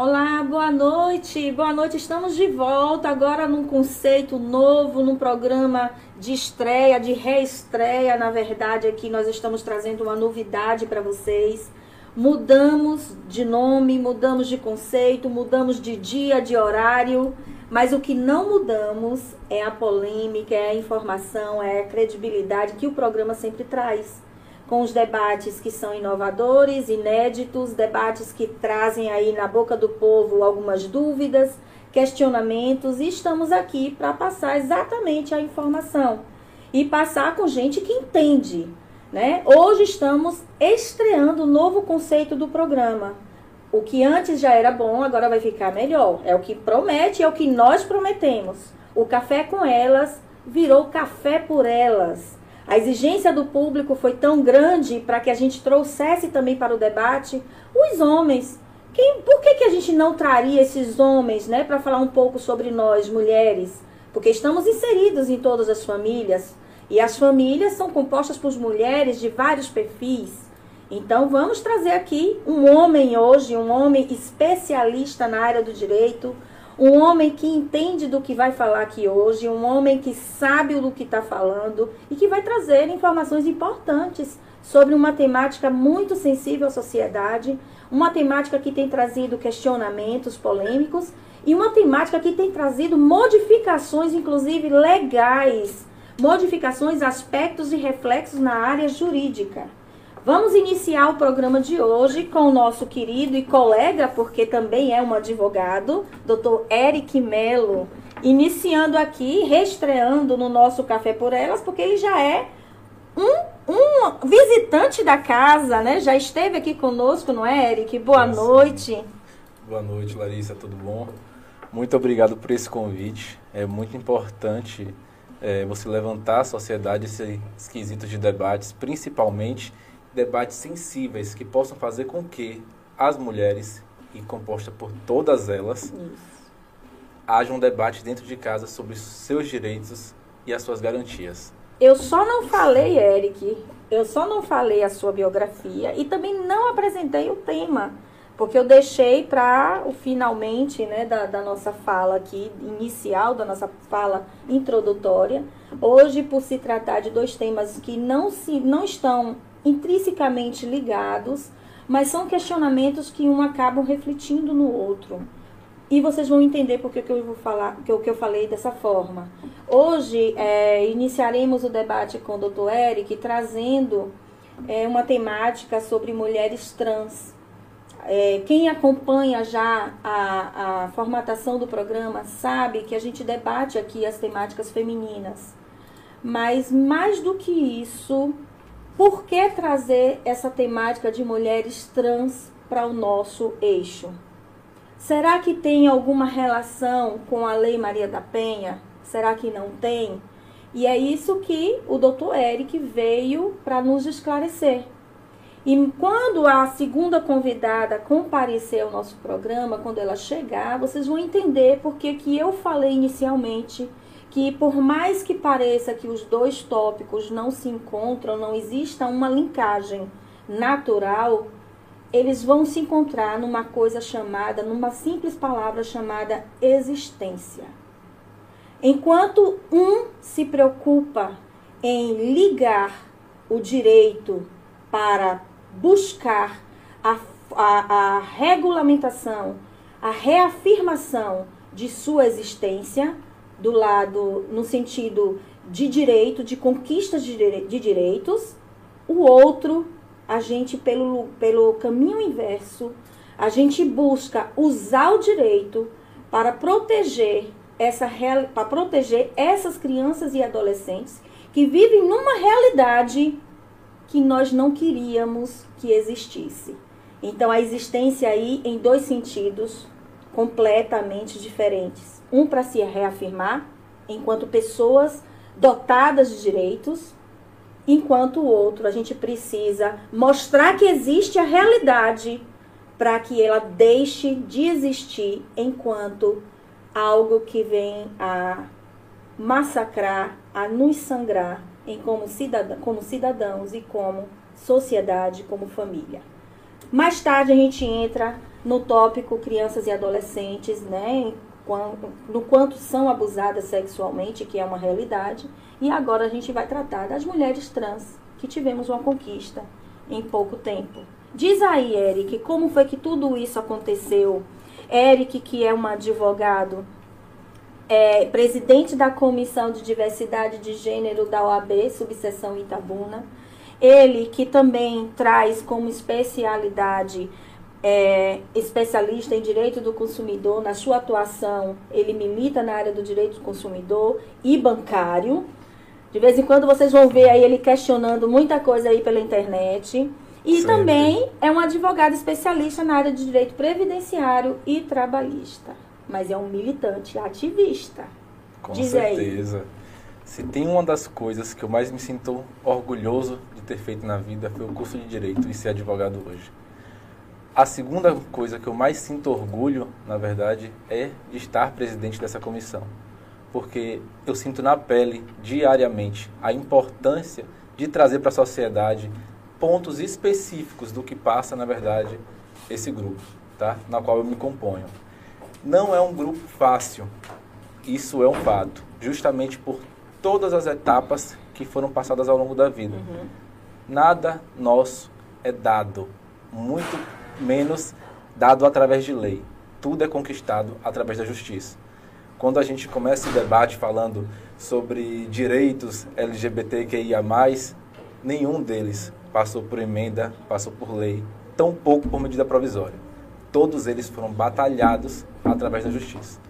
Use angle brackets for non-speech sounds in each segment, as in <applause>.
Olá, boa noite. Boa noite. Estamos de volta agora num conceito novo, num programa de estreia, de reestreia, na verdade, aqui nós estamos trazendo uma novidade para vocês. Mudamos de nome, mudamos de conceito, mudamos de dia, de horário, mas o que não mudamos é a polêmica, é a informação, é a credibilidade que o programa sempre traz com os debates que são inovadores, inéditos, debates que trazem aí na boca do povo algumas dúvidas, questionamentos, e estamos aqui para passar exatamente a informação e passar com gente que entende. Né? Hoje estamos estreando o novo conceito do programa. O que antes já era bom, agora vai ficar melhor. É o que promete, é o que nós prometemos. O café com elas virou café por elas. A exigência do público foi tão grande para que a gente trouxesse também para o debate os homens. Quem, por que, que a gente não traria esses homens né, para falar um pouco sobre nós, mulheres? Porque estamos inseridos em todas as famílias. E as famílias são compostas por mulheres de vários perfis. Então vamos trazer aqui um homem hoje, um homem especialista na área do direito, um homem que entende do que vai falar aqui hoje, um homem que sabe do que está falando e que vai trazer informações importantes sobre uma temática muito sensível à sociedade, uma temática que tem trazido questionamentos polêmicos e uma temática que tem trazido modificações, inclusive legais, modificações, aspectos e reflexos na área jurídica. Vamos iniciar o programa de hoje com o nosso querido e colega, porque também é um advogado, Dr. Eric Melo, iniciando aqui, reestreando no nosso Café por Elas, porque ele já é um, um visitante da casa, né? Já esteve aqui conosco, não é, Eric? Boa Nossa. noite. Boa noite, Larissa, tudo bom? Muito obrigado por esse convite. É muito importante é, você levantar a sociedade esses quesitos de debates, principalmente debates sensíveis que possam fazer com que as mulheres, e composta por todas elas, Isso. haja um debate dentro de casa sobre os seus direitos e as suas garantias. Eu só não falei, Eric, eu só não falei a sua biografia e também não apresentei o tema, porque eu deixei para o finalmente né, da, da nossa fala aqui, inicial, da nossa fala introdutória. Hoje, por se tratar de dois temas que não, se, não estão intrinsecamente ligados, mas são questionamentos que um acabam refletindo no outro. E vocês vão entender porque que eu vou falar, que eu, que eu falei dessa forma. Hoje é, iniciaremos o debate com o Dr. Eric trazendo é, uma temática sobre mulheres trans. É, quem acompanha já a, a formatação do programa sabe que a gente debate aqui as temáticas femininas. Mas mais do que isso, por que trazer essa temática de mulheres trans para o nosso eixo? Será que tem alguma relação com a Lei Maria da Penha? Será que não tem? E é isso que o doutor Eric veio para nos esclarecer. E quando a segunda convidada comparecer ao nosso programa, quando ela chegar, vocês vão entender porque que eu falei inicialmente que por mais que pareça que os dois tópicos não se encontram, não exista uma linkagem natural, eles vão se encontrar numa coisa chamada, numa simples palavra chamada existência. Enquanto um se preocupa em ligar o direito para buscar a, a, a regulamentação, a reafirmação de sua existência, do lado no sentido de direito, de conquista de, de direitos, o outro, a gente, pelo, pelo caminho inverso, a gente busca usar o direito para proteger essa para proteger essas crianças e adolescentes que vivem numa realidade que nós não queríamos que existisse. Então a existência aí em dois sentidos completamente diferentes um para se reafirmar enquanto pessoas dotadas de direitos, enquanto o outro a gente precisa mostrar que existe a realidade para que ela deixe de existir enquanto algo que vem a massacrar, a nos sangrar em como, cidadão, como cidadãos e como sociedade, como família. Mais tarde a gente entra no tópico crianças e adolescentes, né? No quanto são abusadas sexualmente, que é uma realidade. E agora a gente vai tratar das mulheres trans, que tivemos uma conquista em pouco tempo. Diz aí, Eric, como foi que tudo isso aconteceu? Eric, que é um advogado, é presidente da Comissão de Diversidade de Gênero da OAB, subseção Itabuna. Ele que também traz como especialidade é, especialista em direito do consumidor, na sua atuação, ele milita na área do direito do consumidor e bancário. De vez em quando vocês vão ver aí ele questionando muita coisa aí pela internet. E Sempre. também é um advogado especialista na área de direito previdenciário e trabalhista. Mas é um militante ativista. Com Diz certeza. Aí. Se tem uma das coisas que eu mais me sinto orgulhoso de ter feito na vida foi o curso de direito e ser advogado hoje. A segunda coisa que eu mais sinto orgulho, na verdade, é de estar presidente dessa comissão. Porque eu sinto na pele, diariamente, a importância de trazer para a sociedade pontos específicos do que passa, na verdade, esse grupo, tá? Na qual eu me componho. Não é um grupo fácil, isso é um fato, justamente por todas as etapas que foram passadas ao longo da vida. Uhum. Nada nosso é dado, muito menos dado através de lei. Tudo é conquistado através da justiça. Quando a gente começa o debate falando sobre direitos LGBTQIA+, nenhum deles passou por emenda, passou por lei, tão pouco por medida provisória. Todos eles foram batalhados através da justiça.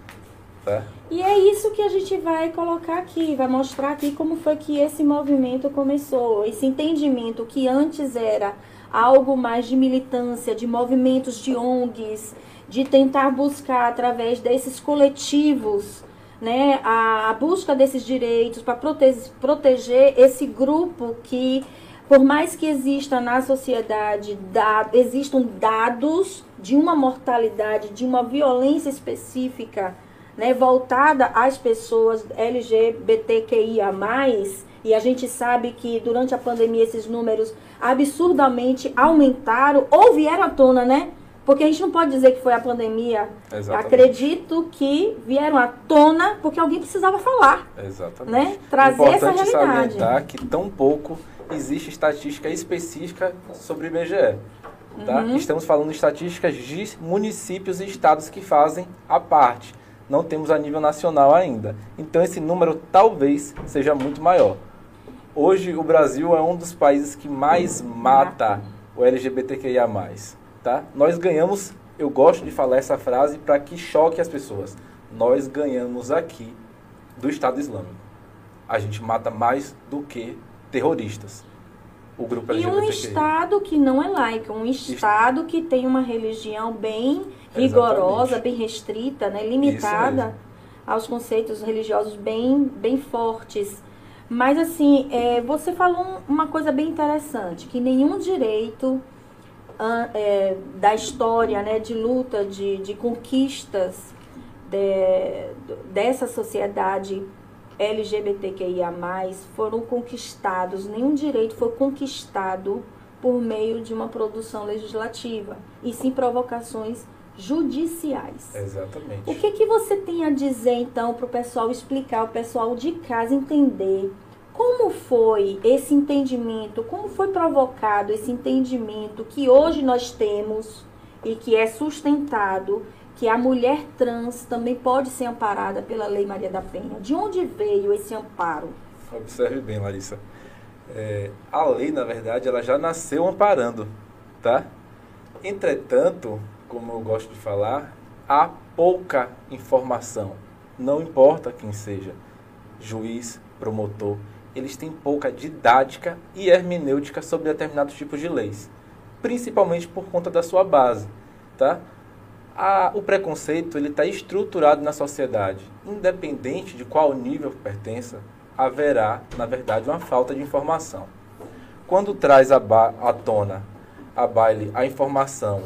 Tá? E é isso que a gente vai colocar aqui, vai mostrar aqui como foi que esse movimento começou, esse entendimento que antes era algo mais de militância, de movimentos de ONGs, de tentar buscar através desses coletivos né, a, a busca desses direitos para proteger, proteger esse grupo que por mais que exista na sociedade, da, existam dados de uma mortalidade, de uma violência específica, né, voltada às pessoas LGBTQIA+, e a gente sabe que durante a pandemia esses números absurdamente aumentaram ou vieram à tona, né? Porque a gente não pode dizer que foi a pandemia. Exatamente. Acredito que vieram à tona porque alguém precisava falar. Exatamente. Né? Trazer Importante essa realidade. salientar que tão pouco existe estatística específica sobre o IBGE. Tá? Uhum. Estamos falando de estatísticas de municípios e estados que fazem a parte. Não temos a nível nacional ainda. Então esse número talvez seja muito maior. Hoje o Brasil é um dos países que mais mata o LGBTQIA+ tá? Nós ganhamos, eu gosto de falar essa frase para que choque as pessoas. Nós ganhamos aqui do Estado Islâmico. A gente mata mais do que terroristas. O grupo E um Estado que não é laico, um Estado que tem uma religião bem rigorosa, Exatamente. bem restrita, né? limitada aos conceitos religiosos bem, bem fortes. Mas assim, é, você falou uma coisa bem interessante, que nenhum direito é, da história né, de luta, de, de conquistas de, dessa sociedade LGBTQIA, foram conquistados, nenhum direito foi conquistado por meio de uma produção legislativa, e sim provocações judiciais. Exatamente. O que, que você tem a dizer, então, para o pessoal explicar, o pessoal de casa entender como foi esse entendimento, como foi provocado esse entendimento que hoje nós temos e que é sustentado que a mulher trans também pode ser amparada pela Lei Maria da Penha? De onde veio esse amparo? Observe bem, Larissa. É, a lei, na verdade, ela já nasceu amparando, tá? Entretanto, como eu gosto de falar, há pouca informação. Não importa quem seja, juiz, promotor, eles têm pouca didática e hermenêutica sobre determinados tipos de leis, principalmente por conta da sua base, tá? A, o preconceito ele está estruturado na sociedade, independente de qual nível pertença, haverá, na verdade, uma falta de informação. Quando traz à tona a baile a informação,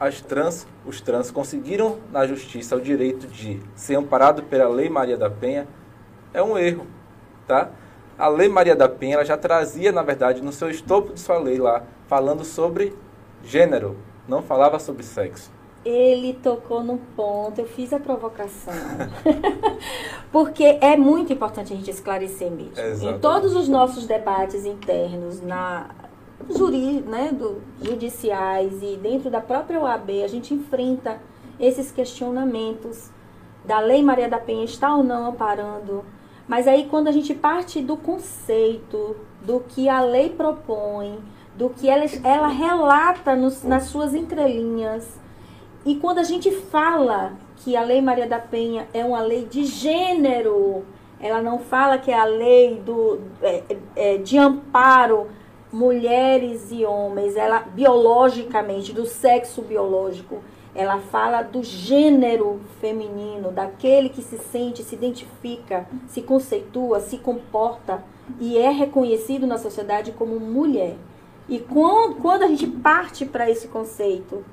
as trans, os trans conseguiram na justiça o direito de ser amparado pela Lei Maria da Penha, é um erro, tá? a Lei Maria da Penha já trazia, na verdade, no seu estopo de sua lei lá, falando sobre gênero, não falava sobre sexo. Ele tocou no ponto, eu fiz a provocação. <laughs> Porque é muito importante a gente esclarecer mesmo. Exatamente. Em todos os nossos debates internos, na juri, né, do, judiciais e dentro da própria OAB, a gente enfrenta esses questionamentos da Lei Maria da Penha está ou não amparando. Mas aí quando a gente parte do conceito, do que a lei propõe, do que ela, ela relata nos, nas suas entrelinhas, e quando a gente fala que a Lei Maria da Penha é uma lei de gênero, ela não fala que é a lei do, é, é, de amparo mulheres e homens, ela biologicamente, do sexo biológico, ela fala do gênero feminino, daquele que se sente, se identifica, se conceitua, se comporta e é reconhecido na sociedade como mulher. E quando, quando a gente parte para esse conceito,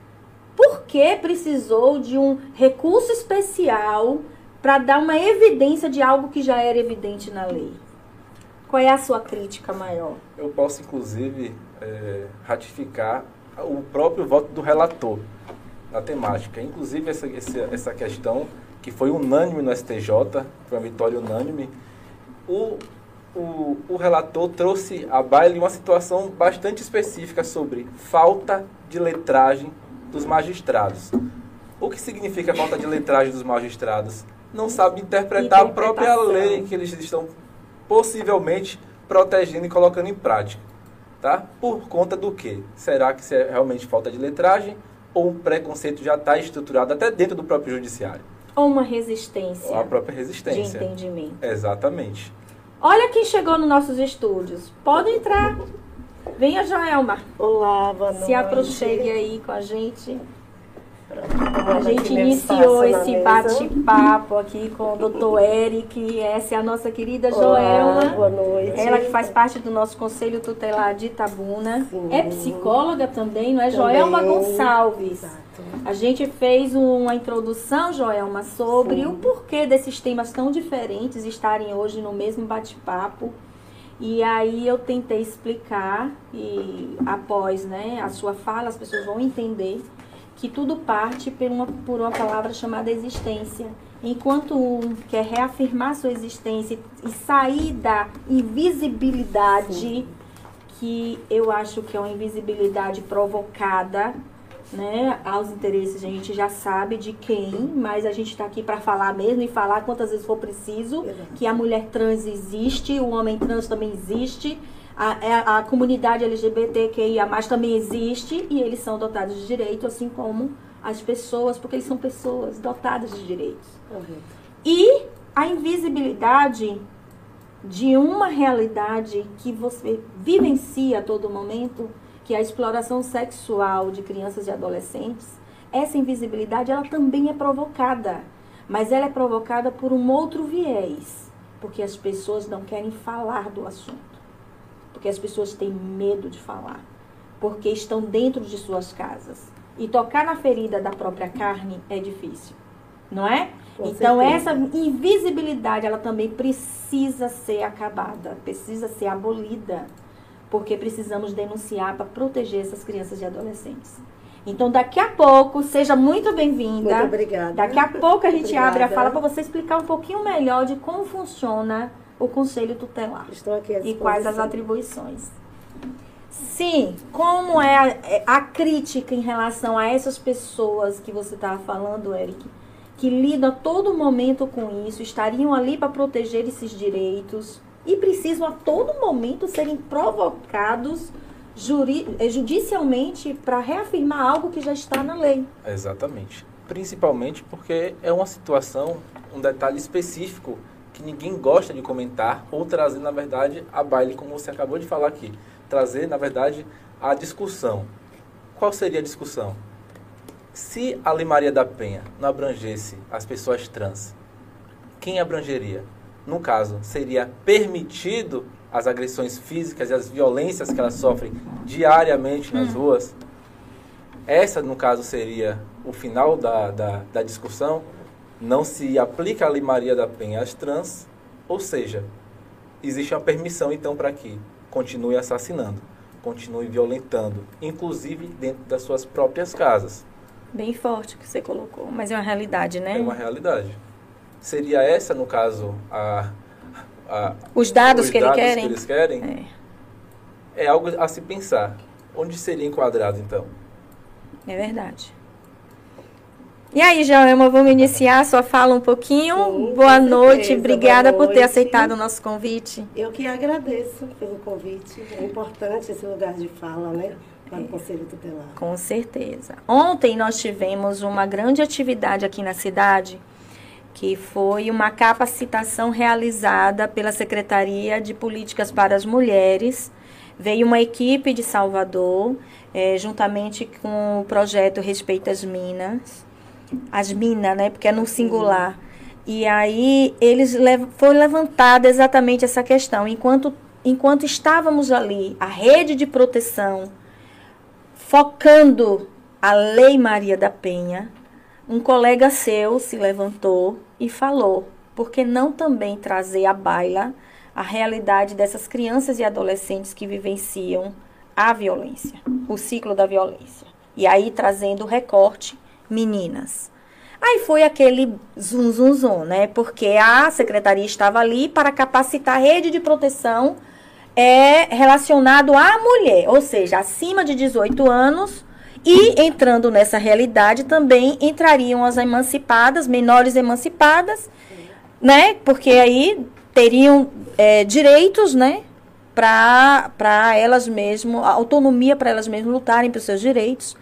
por que precisou de um recurso especial para dar uma evidência de algo que já era evidente na lei? Qual é a sua crítica maior? Eu posso, inclusive, é, ratificar o próprio voto do relator na temática. Inclusive, essa, essa questão que foi unânime no STJ, foi uma vitória unânime, o, o, o relator trouxe à baile uma situação bastante específica sobre falta de letragem dos magistrados. O que significa falta de letragem dos magistrados? Não sabe interpretar a própria lei que eles estão possivelmente protegendo e colocando em prática. Tá? Por conta do quê? Será que é realmente falta de letragem ou um preconceito já está estruturado até dentro do próprio judiciário? Ou uma resistência. Ou a própria resistência. De entendimento. Exatamente. Olha quem chegou nos nossos estúdios. Pode entrar. Venha, Joelma. Olá, boa noite. Se aproxime aí com a gente. A gente iniciou esse bate-papo aqui com o doutor Eric. Essa é a nossa querida Joelma. Boa noite. Ela que faz parte do nosso Conselho Tutelar de Itabuna. Sim. É psicóloga também, não é? Também. Joelma Gonçalves. Exato. A gente fez uma introdução, Joelma, sobre Sim. o porquê desses temas tão diferentes estarem hoje no mesmo bate-papo. E aí eu tentei explicar e após né, a sua fala as pessoas vão entender que tudo parte por uma, por uma palavra chamada existência. Enquanto um quer reafirmar sua existência e sair da invisibilidade, Sim. que eu acho que é uma invisibilidade provocada né, aos interesses, a gente já sabe de quem, mas a gente está aqui para falar mesmo e falar quantas vezes for preciso Exato. que a mulher trans existe, o homem trans também existe a, é, a comunidade LGBTQIA também existe e eles são dotados de direito, assim como as pessoas, porque eles são pessoas dotadas de direitos. Uhum. E a invisibilidade de uma realidade que você vivencia a todo momento, que é a exploração sexual de crianças e adolescentes, essa invisibilidade ela também é provocada, mas ela é provocada por um outro viés, porque as pessoas não querem falar do assunto porque as pessoas têm medo de falar, porque estão dentro de suas casas. E tocar na ferida da própria carne é difícil, não é? Com então certeza. essa invisibilidade ela também precisa ser acabada, precisa ser abolida, porque precisamos denunciar para proteger essas crianças e adolescentes. Então, daqui a pouco, seja muito bem-vinda. Muito obrigada. Daqui a pouco a gente <laughs> obrigada. abre a fala para você explicar um pouquinho melhor de como funciona o Conselho Tutelar. Estou aqui E quais as atribuições. Sim, como é a, é a, crítica em relação a essas pessoas que você estava falando, Eric, que lidam a todo momento com isso, estariam ali para proteger esses direitos e precisam a todo momento serem provocados juri, eh, judicialmente para reafirmar algo que já está na lei. Exatamente. Principalmente porque é uma situação, um detalhe específico que ninguém gosta de comentar ou trazer, na verdade, a baile, como você acabou de falar aqui. Trazer, na verdade, a discussão. Qual seria a discussão? Se a Lei Maria da Penha não abrangesse as pessoas trans, quem abrangeria? No caso, seria permitido as agressões físicas e as violências que elas sofrem diariamente nas hum. ruas? Essa, no caso, seria o final da, da, da discussão? Não se aplica a Lei Maria da Penha às trans, ou seja, existe uma permissão então para que continue assassinando, continue violentando, inclusive dentro das suas próprias casas. Bem forte que você colocou, mas é uma realidade, né? É uma realidade. Seria essa, no caso, a, a os dados, os que, dados ele que eles querem? É. é algo a se pensar. Onde seria enquadrado, então? É verdade. E aí, Joelma, vamos iniciar sua fala um pouquinho. Sim, boa noite, certeza. obrigada Boa por ter noite. aceitado o nosso convite. Eu que agradeço pelo convite. É importante esse lugar de fala, né? Para o Conselho Tutelar. Com certeza. Ontem nós tivemos uma grande atividade aqui na cidade, que foi uma capacitação realizada pela Secretaria de Políticas para as Mulheres. Veio uma equipe de Salvador, eh, juntamente com o projeto Respeita as Minas, as Minas, né? Porque é no singular. E aí eles lev foi levantada exatamente essa questão. Enquanto, enquanto estávamos ali, a rede de proteção focando a Lei Maria da Penha, um colega seu se levantou e falou: por que não também trazer à baila a realidade dessas crianças e adolescentes que vivenciam a violência, o ciclo da violência? E aí trazendo o recorte meninas. Aí foi aquele zum zum zum, né? Porque a secretaria estava ali para capacitar a rede de proteção é relacionado à mulher, ou seja, acima de 18 anos, e entrando nessa realidade também entrariam as emancipadas, menores emancipadas, né? Porque aí teriam é, direitos, né? Para elas mesmas, autonomia para elas mesmas lutarem pelos seus direitos.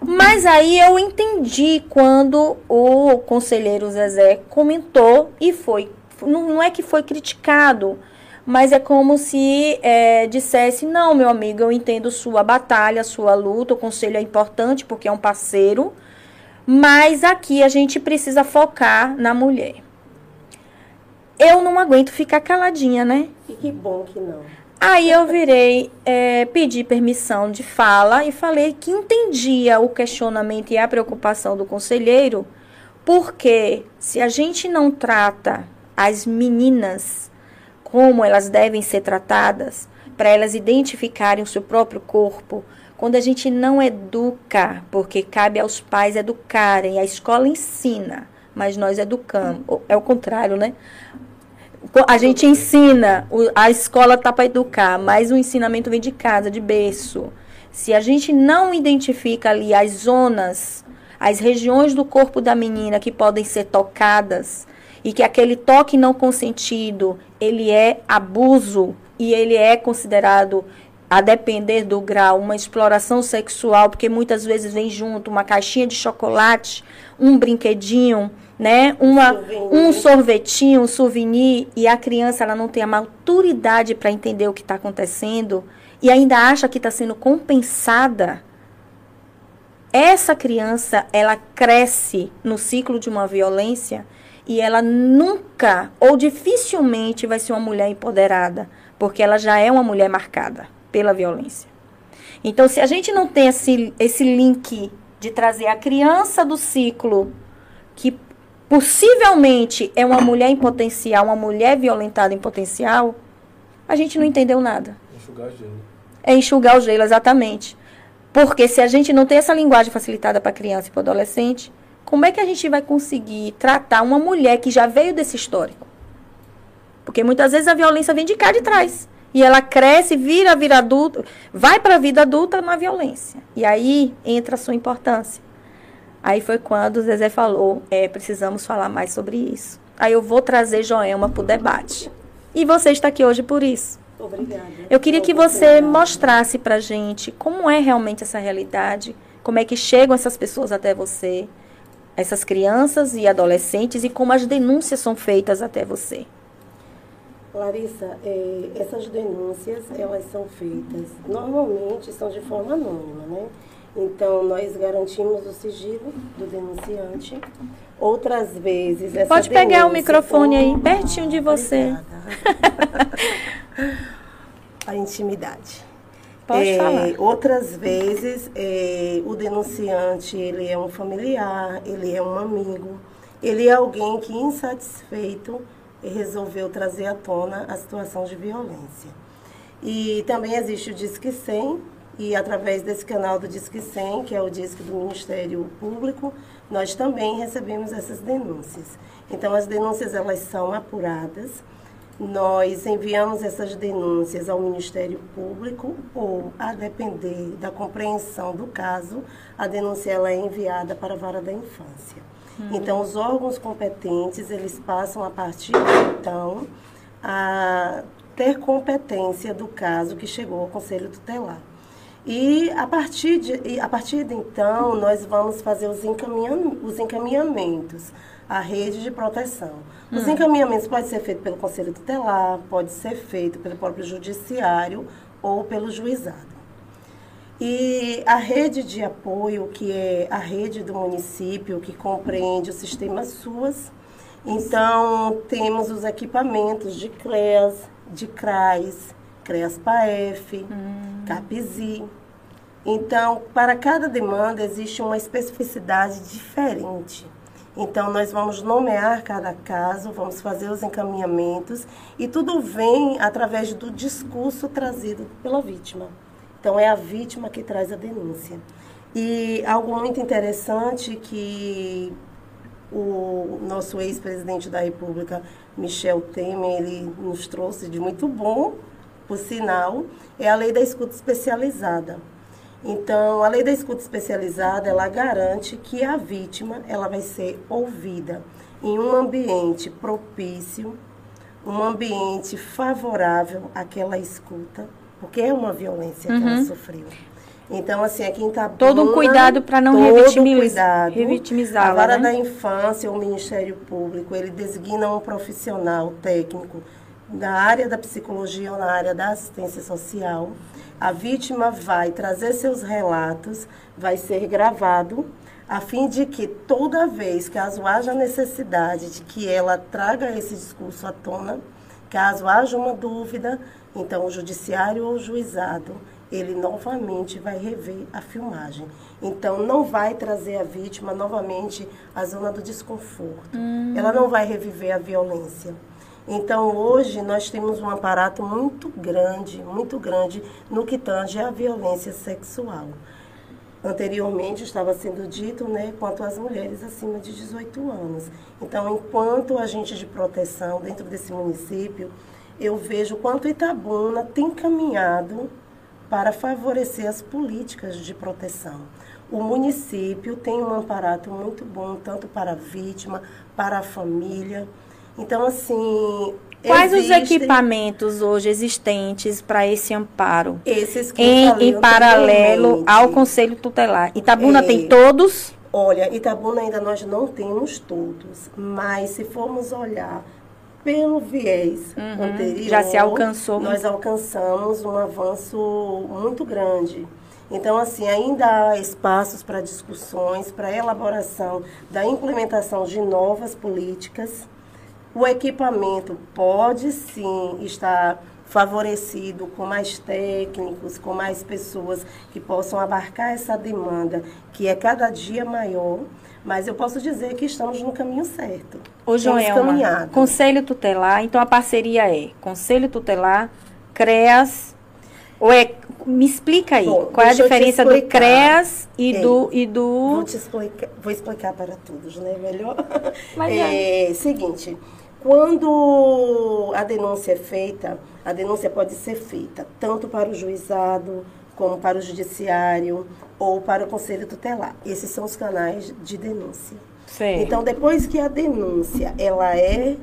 Mas aí eu entendi quando o conselheiro Zezé comentou e foi. Não, é que foi criticado, mas é como se é, dissesse: não, meu amigo, eu entendo sua batalha, sua luta, o conselho é importante porque é um parceiro, mas aqui a gente precisa focar na mulher. Eu não aguento ficar caladinha, né? E que bom que não. Aí eu virei, é, pedi permissão de fala e falei que entendia o questionamento e a preocupação do conselheiro, porque se a gente não trata as meninas como elas devem ser tratadas, para elas identificarem o seu próprio corpo, quando a gente não educa, porque cabe aos pais educarem, a escola ensina, mas nós educamos, é o contrário, né? A gente ensina, a escola tá para educar, mas o ensinamento vem de casa, de berço. Se a gente não identifica ali as zonas, as regiões do corpo da menina que podem ser tocadas, e que aquele toque não consentido, ele é abuso e ele é considerado a depender do grau, uma exploração sexual, porque muitas vezes vem junto uma caixinha de chocolate, um brinquedinho, né? Uma, um sorvetinho, um souvenir, e a criança ela não tem a maturidade para entender o que está acontecendo e ainda acha que está sendo compensada. Essa criança, ela cresce no ciclo de uma violência e ela nunca ou dificilmente vai ser uma mulher empoderada, porque ela já é uma mulher marcada pela violência. Então, se a gente não tem esse, esse link de trazer a criança do ciclo que possivelmente é uma mulher em potencial, uma mulher violentada em potencial, a gente não entendeu nada. Enxugar gelo. É enxugar o gelo, exatamente. Porque se a gente não tem essa linguagem facilitada para criança e para adolescente, como é que a gente vai conseguir tratar uma mulher que já veio desse histórico? Porque muitas vezes a violência vem de cá de trás. E ela cresce, vira, vira adulto, vai para a vida adulta na violência. E aí entra a sua importância. Aí foi quando o Zezé falou, é, precisamos falar mais sobre isso. Aí eu vou trazer Joelma para o debate. E você está aqui hoje por isso. Obrigada. Eu queria que você mostrasse para gente como é realmente essa realidade, como é que chegam essas pessoas até você, essas crianças e adolescentes, e como as denúncias são feitas até você. Larissa, é, essas denúncias, elas são feitas, normalmente são de forma anônima, né? Então, nós garantimos o sigilo do denunciante. Outras vezes, essa Pode pegar o microfone aí, pertinho de você. <laughs> A intimidade. Pode É, falar. Outras vezes, é, o denunciante, ele é um familiar, ele é um amigo, ele é alguém que, insatisfeito, resolveu trazer à tona a situação de violência. E também existe o Disque 100, e através desse canal do Disque 100, que é o Disque do Ministério Público, nós também recebemos essas denúncias. Então, as denúncias elas são apuradas, nós enviamos essas denúncias ao Ministério Público ou, a depender da compreensão do caso, a denúncia ela é enviada para a vara da infância. Uhum. Então, os órgãos competentes, eles passam a partir de então a ter competência do caso que chegou ao Conselho Tutelar. E a partir de, a partir de então, nós vamos fazer os, encaminham, os encaminhamentos à rede de proteção. Os hum. encaminhamentos podem ser feitos pelo Conselho Tutelar, pode ser feito pelo próprio Judiciário ou pelo juizado. E a rede de apoio, que é a rede do município, que compreende o sistema SUAS, então temos os equipamentos de CREAS, de CRAS, CREAS-PAEF, hum. CAPSI. Então, para cada demanda existe uma especificidade diferente. Então, nós vamos nomear cada caso, vamos fazer os encaminhamentos e tudo vem através do discurso trazido pela vítima. Então, é a vítima que traz a denúncia. E algo muito interessante que o nosso ex-presidente da República, Michel Temer, ele nos trouxe de muito bom, por sinal, é a lei da escuta especializada. Então, a lei da escuta especializada, ela garante que a vítima, ela vai ser ouvida em um ambiente propício, um ambiente favorável àquela escuta, porque é uma violência uhum. que ela uhum. sofreu. Então, assim, aqui em Itabuna... Todo um cuidado para não revitimizar. revitimizar. A vara né? da infância, o Ministério Público, ele designa um profissional técnico na área da psicologia ou na área da assistência social. A vítima vai trazer seus relatos, vai ser gravado, a fim de que toda vez, caso haja necessidade de que ela traga esse discurso à tona, caso haja uma dúvida, então o judiciário ou o juizado ele novamente vai rever a filmagem. Então, não vai trazer a vítima novamente à zona do desconforto. Hum. Ela não vai reviver a violência. Então, hoje, nós temos um aparato muito grande, muito grande, no que tange à violência sexual. Anteriormente, estava sendo dito, né, quanto às mulheres acima de 18 anos. Então, enquanto agente de proteção dentro desse município, eu vejo quanto Itabuna tem caminhado para favorecer as políticas de proteção. O município tem um aparato muito bom, tanto para a vítima, para a família. Então, assim. Quais os equipamentos hoje existentes para esse amparo? Esses que em, em paralelo ao Conselho Tutelar. Itabuna é, tem todos? Olha, Itabuna ainda nós não temos todos, mas se formos olhar pelo viés uhum, anterior, já se alcançou. Nós alcançamos um avanço muito grande. Então, assim, ainda há espaços para discussões, para elaboração da implementação de novas políticas. O equipamento pode sim estar favorecido com mais técnicos, com mais pessoas que possam abarcar essa demanda, que é cada dia maior. Mas eu posso dizer que estamos no caminho certo. Ô, Joelma, Conselho Tutelar, então a parceria é Conselho Tutelar, CREAS, ou é, me explica aí, Bom, qual é a diferença do CREAS e, do, e do... Vou te explicar, vou explicar para todos, né? Melhor. Mas é, é seguinte, quando a denúncia é feita, a denúncia pode ser feita tanto para o juizado, como para o judiciário ou para o conselho tutelar. Esses são os canais de denúncia. Sim. Então, depois que a denúncia ela é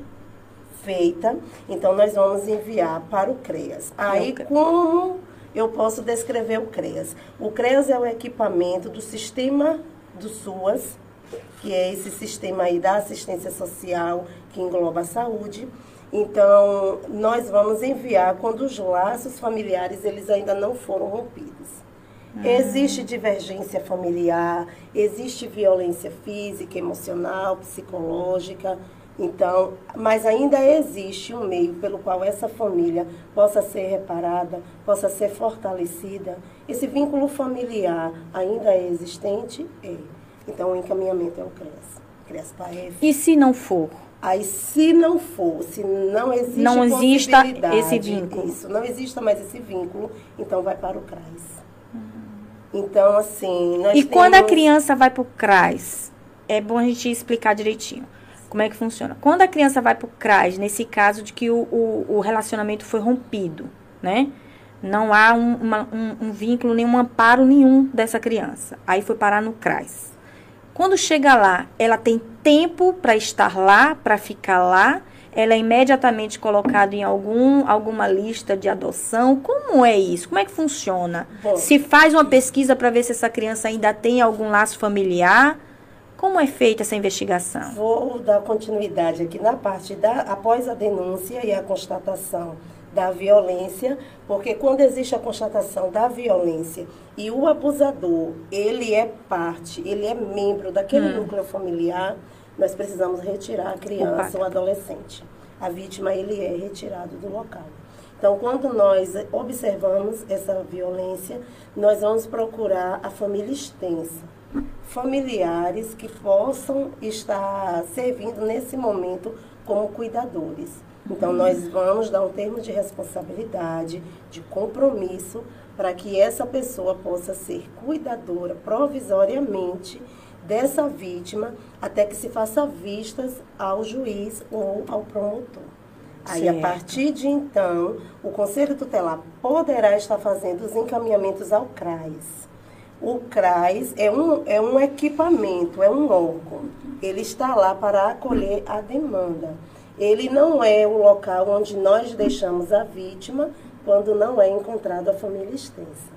feita, então nós vamos enviar para o CREAS. Aí, como eu posso descrever o CREAS? O CREAS é o equipamento do sistema do SUAS, que é esse sistema aí da assistência social que engloba a saúde. Então, nós vamos enviar quando os laços familiares eles ainda não foram rompidos. Uhum. Existe divergência familiar, existe violência física, emocional, psicológica. Então, mas ainda existe um meio pelo qual essa família possa ser reparada, possa ser fortalecida. Esse vínculo familiar ainda é existente? É. Então, o encaminhamento é o CRES. CRES PAEF. E se não for? Aí, se não for, se não existe não exista esse vínculo. Isso, não exista mais esse vínculo, então vai para o CRAS. Hum. Então, assim. e temos... quando a criança vai para o CRAS, é bom a gente explicar direitinho. Como é que funciona? Quando a criança vai para o CRAS, nesse caso de que o, o, o, relacionamento foi rompido, né? Não há um, uma, um, um vínculo, nenhum amparo nenhum dessa criança. Aí foi parar no CRAS. Quando chega lá, ela tem tempo para estar lá, para ficar lá, ela é imediatamente colocada em algum, alguma lista de adoção. Como é isso? Como é que funciona? Bom, se faz uma pesquisa para ver se essa criança ainda tem algum laço familiar? Como é feita essa investigação? Vou dar continuidade aqui na parte da após a denúncia e a constatação da violência, porque quando existe a constatação da violência e o abusador, ele é parte, ele é membro daquele hum. núcleo familiar, nós precisamos retirar a criança ou adolescente. A vítima, ele é retirado do local. Então, quando nós observamos essa violência, nós vamos procurar a família extensa. Familiares que possam estar servindo nesse momento como cuidadores. Então, nós vamos dar um termo de responsabilidade, de compromisso, para que essa pessoa possa ser cuidadora provisoriamente dessa vítima até que se faça vistas ao juiz ou ao promotor. Aí, certo. a partir de então, o Conselho Tutelar poderá estar fazendo os encaminhamentos ao CRAS. O CRAS é um, é um equipamento, é um órgão. Ele está lá para acolher a demanda. Ele não é o local onde nós deixamos a vítima quando não é encontrada a família extensa.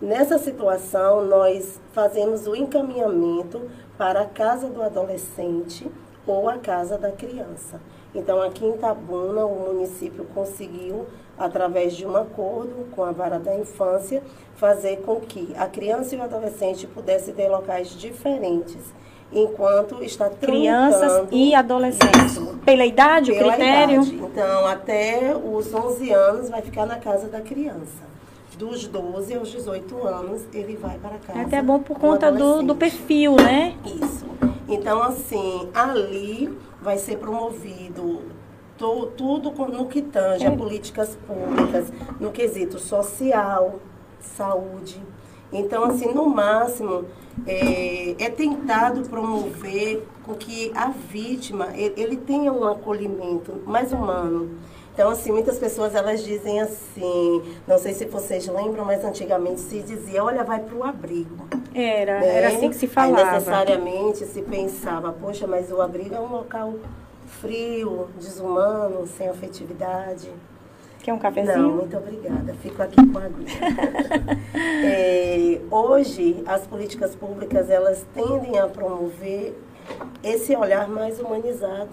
Nessa situação, nós fazemos o encaminhamento para a casa do adolescente ou a casa da criança. Então, aqui em Tabuna, o município conseguiu, através de um acordo com a vara da infância, fazer com que a criança e o adolescente pudessem ter locais diferentes, enquanto está Crianças e adolescentes. Isso. Pela idade, Pela o critério? Idade. Então, até os 11 anos vai ficar na casa da criança dos 12 aos 18 anos, ele vai para casa. É até bom por conta do, do perfil, né? Isso. Então, assim, ali vai ser promovido to, tudo no que tange é. a políticas públicas, no quesito social, saúde. Então, assim, no máximo, é, é tentado promover com que a vítima, ele, ele tenha um acolhimento mais humano então, assim, muitas pessoas elas dizem assim, não sei se vocês lembram, mas antigamente se dizia, olha, vai para o abrigo. Era, né? era assim que se falava. Aí necessariamente se pensava, poxa, mas o abrigo é um local frio, desumano, sem afetividade. Quer um cafezinho? Não, muito obrigada. Fico aqui com a aguinha. <laughs> é, hoje, as políticas públicas, elas tendem a promover esse olhar mais humanizado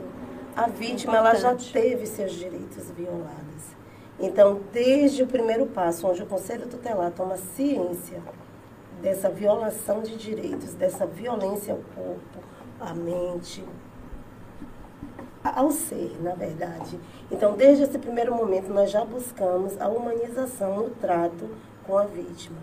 a vítima ela já teve seus direitos violados. Então, desde o primeiro passo, onde o Conselho Tutelar toma ciência dessa violação de direitos, dessa violência ao corpo, à mente, ao ser, na verdade. Então, desde esse primeiro momento, nós já buscamos a humanização no trato com a vítima.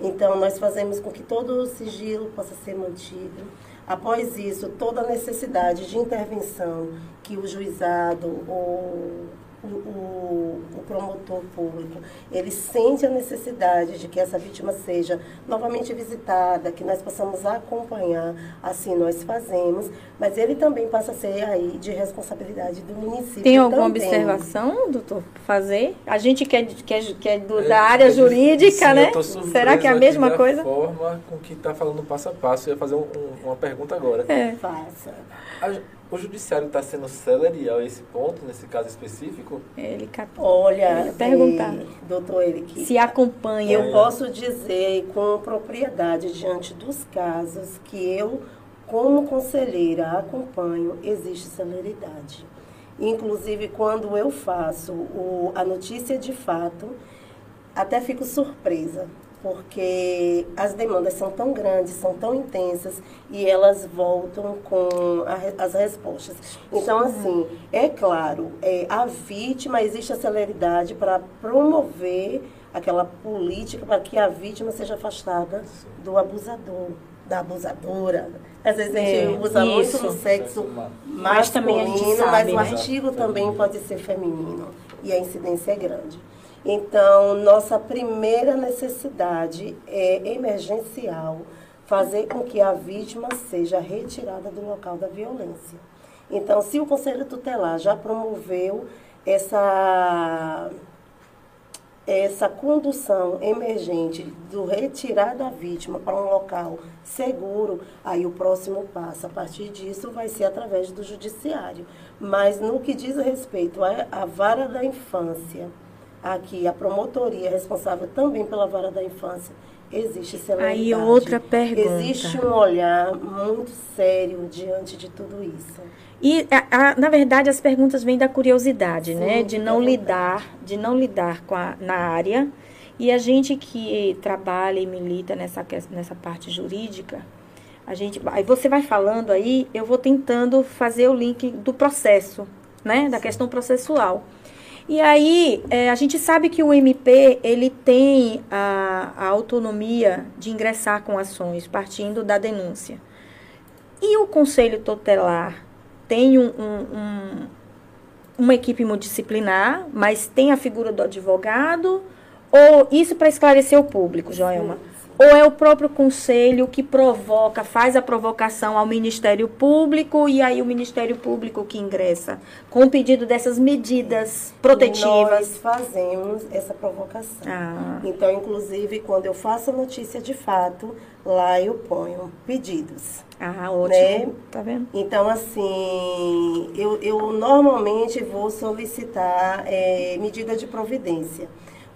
Então, nós fazemos com que todo o sigilo possa ser mantido, Após isso, toda a necessidade de intervenção que o juizado ou o, o, o, promotor público, ele sente a necessidade de que essa vítima seja novamente visitada, que nós possamos acompanhar, assim nós fazemos, mas ele também passa a ser aí de responsabilidade do município Tem alguma também. observação, doutor, fazer? A gente que é, que é, que é do, é, da área é, jurídica, sim, né? Será que é a mesma coisa? forma com que está falando passo a passo. Eu ia fazer um, um, uma pergunta agora. É. Faça. A, o judiciário está sendo célere a esse ponto, nesse caso específico? Ele. Olha, perguntar. doutor Eric. Se acompanha. Eu posso dizer com propriedade, diante dos casos que eu, como conselheira, acompanho, existe celeridade. Inclusive, quando eu faço o, a notícia de fato, até fico surpresa, porque as demandas são tão grandes, são tão intensas e elas voltam com a, as respostas. Então, assim, é claro, é, a vítima existe a celeridade para promover aquela política para que a vítima seja afastada do abusador, da abusadora. Às vezes a gente é, usa isso. muito no sexo masculino, mas o artigo também pode ser feminino e a incidência é grande. Então, nossa primeira necessidade é emergencial fazer com que a vítima seja retirada do local da violência. Então, se o Conselho Tutelar já promoveu essa essa condução emergente do retirar da vítima para um local seguro, aí o próximo passo a partir disso vai ser através do judiciário. Mas no que diz respeito à vara da infância, aqui a promotoria responsável também pela vara da infância, existe celeridade. Aí outra pergunta. Existe um olhar muito sério diante de tudo isso. E, a, a, na verdade, as perguntas vêm da curiosidade, Sim, né? De não é lidar, de não lidar com a, na área. E a gente que trabalha e milita nessa, nessa parte jurídica, a gente, aí você vai falando aí, eu vou tentando fazer o link do processo, né? Da Sim. questão processual. E aí, é, a gente sabe que o MP, ele tem a, a autonomia de ingressar com ações, partindo da denúncia. E o Conselho Tutelar, tem um, um, uma equipe multidisciplinar, mas tem a figura do advogado, ou isso para esclarecer o público, Joelma? Ou é o próprio conselho que provoca, faz a provocação ao Ministério Público e aí o Ministério Público que ingressa com o pedido dessas medidas protetivas? Nós fazemos essa provocação. Ah. Então, inclusive, quando eu faço notícia de fato, lá eu ponho pedidos. Ah, ótimo. Né? Tá vendo? Então, assim, eu, eu normalmente vou solicitar é, medida de providência.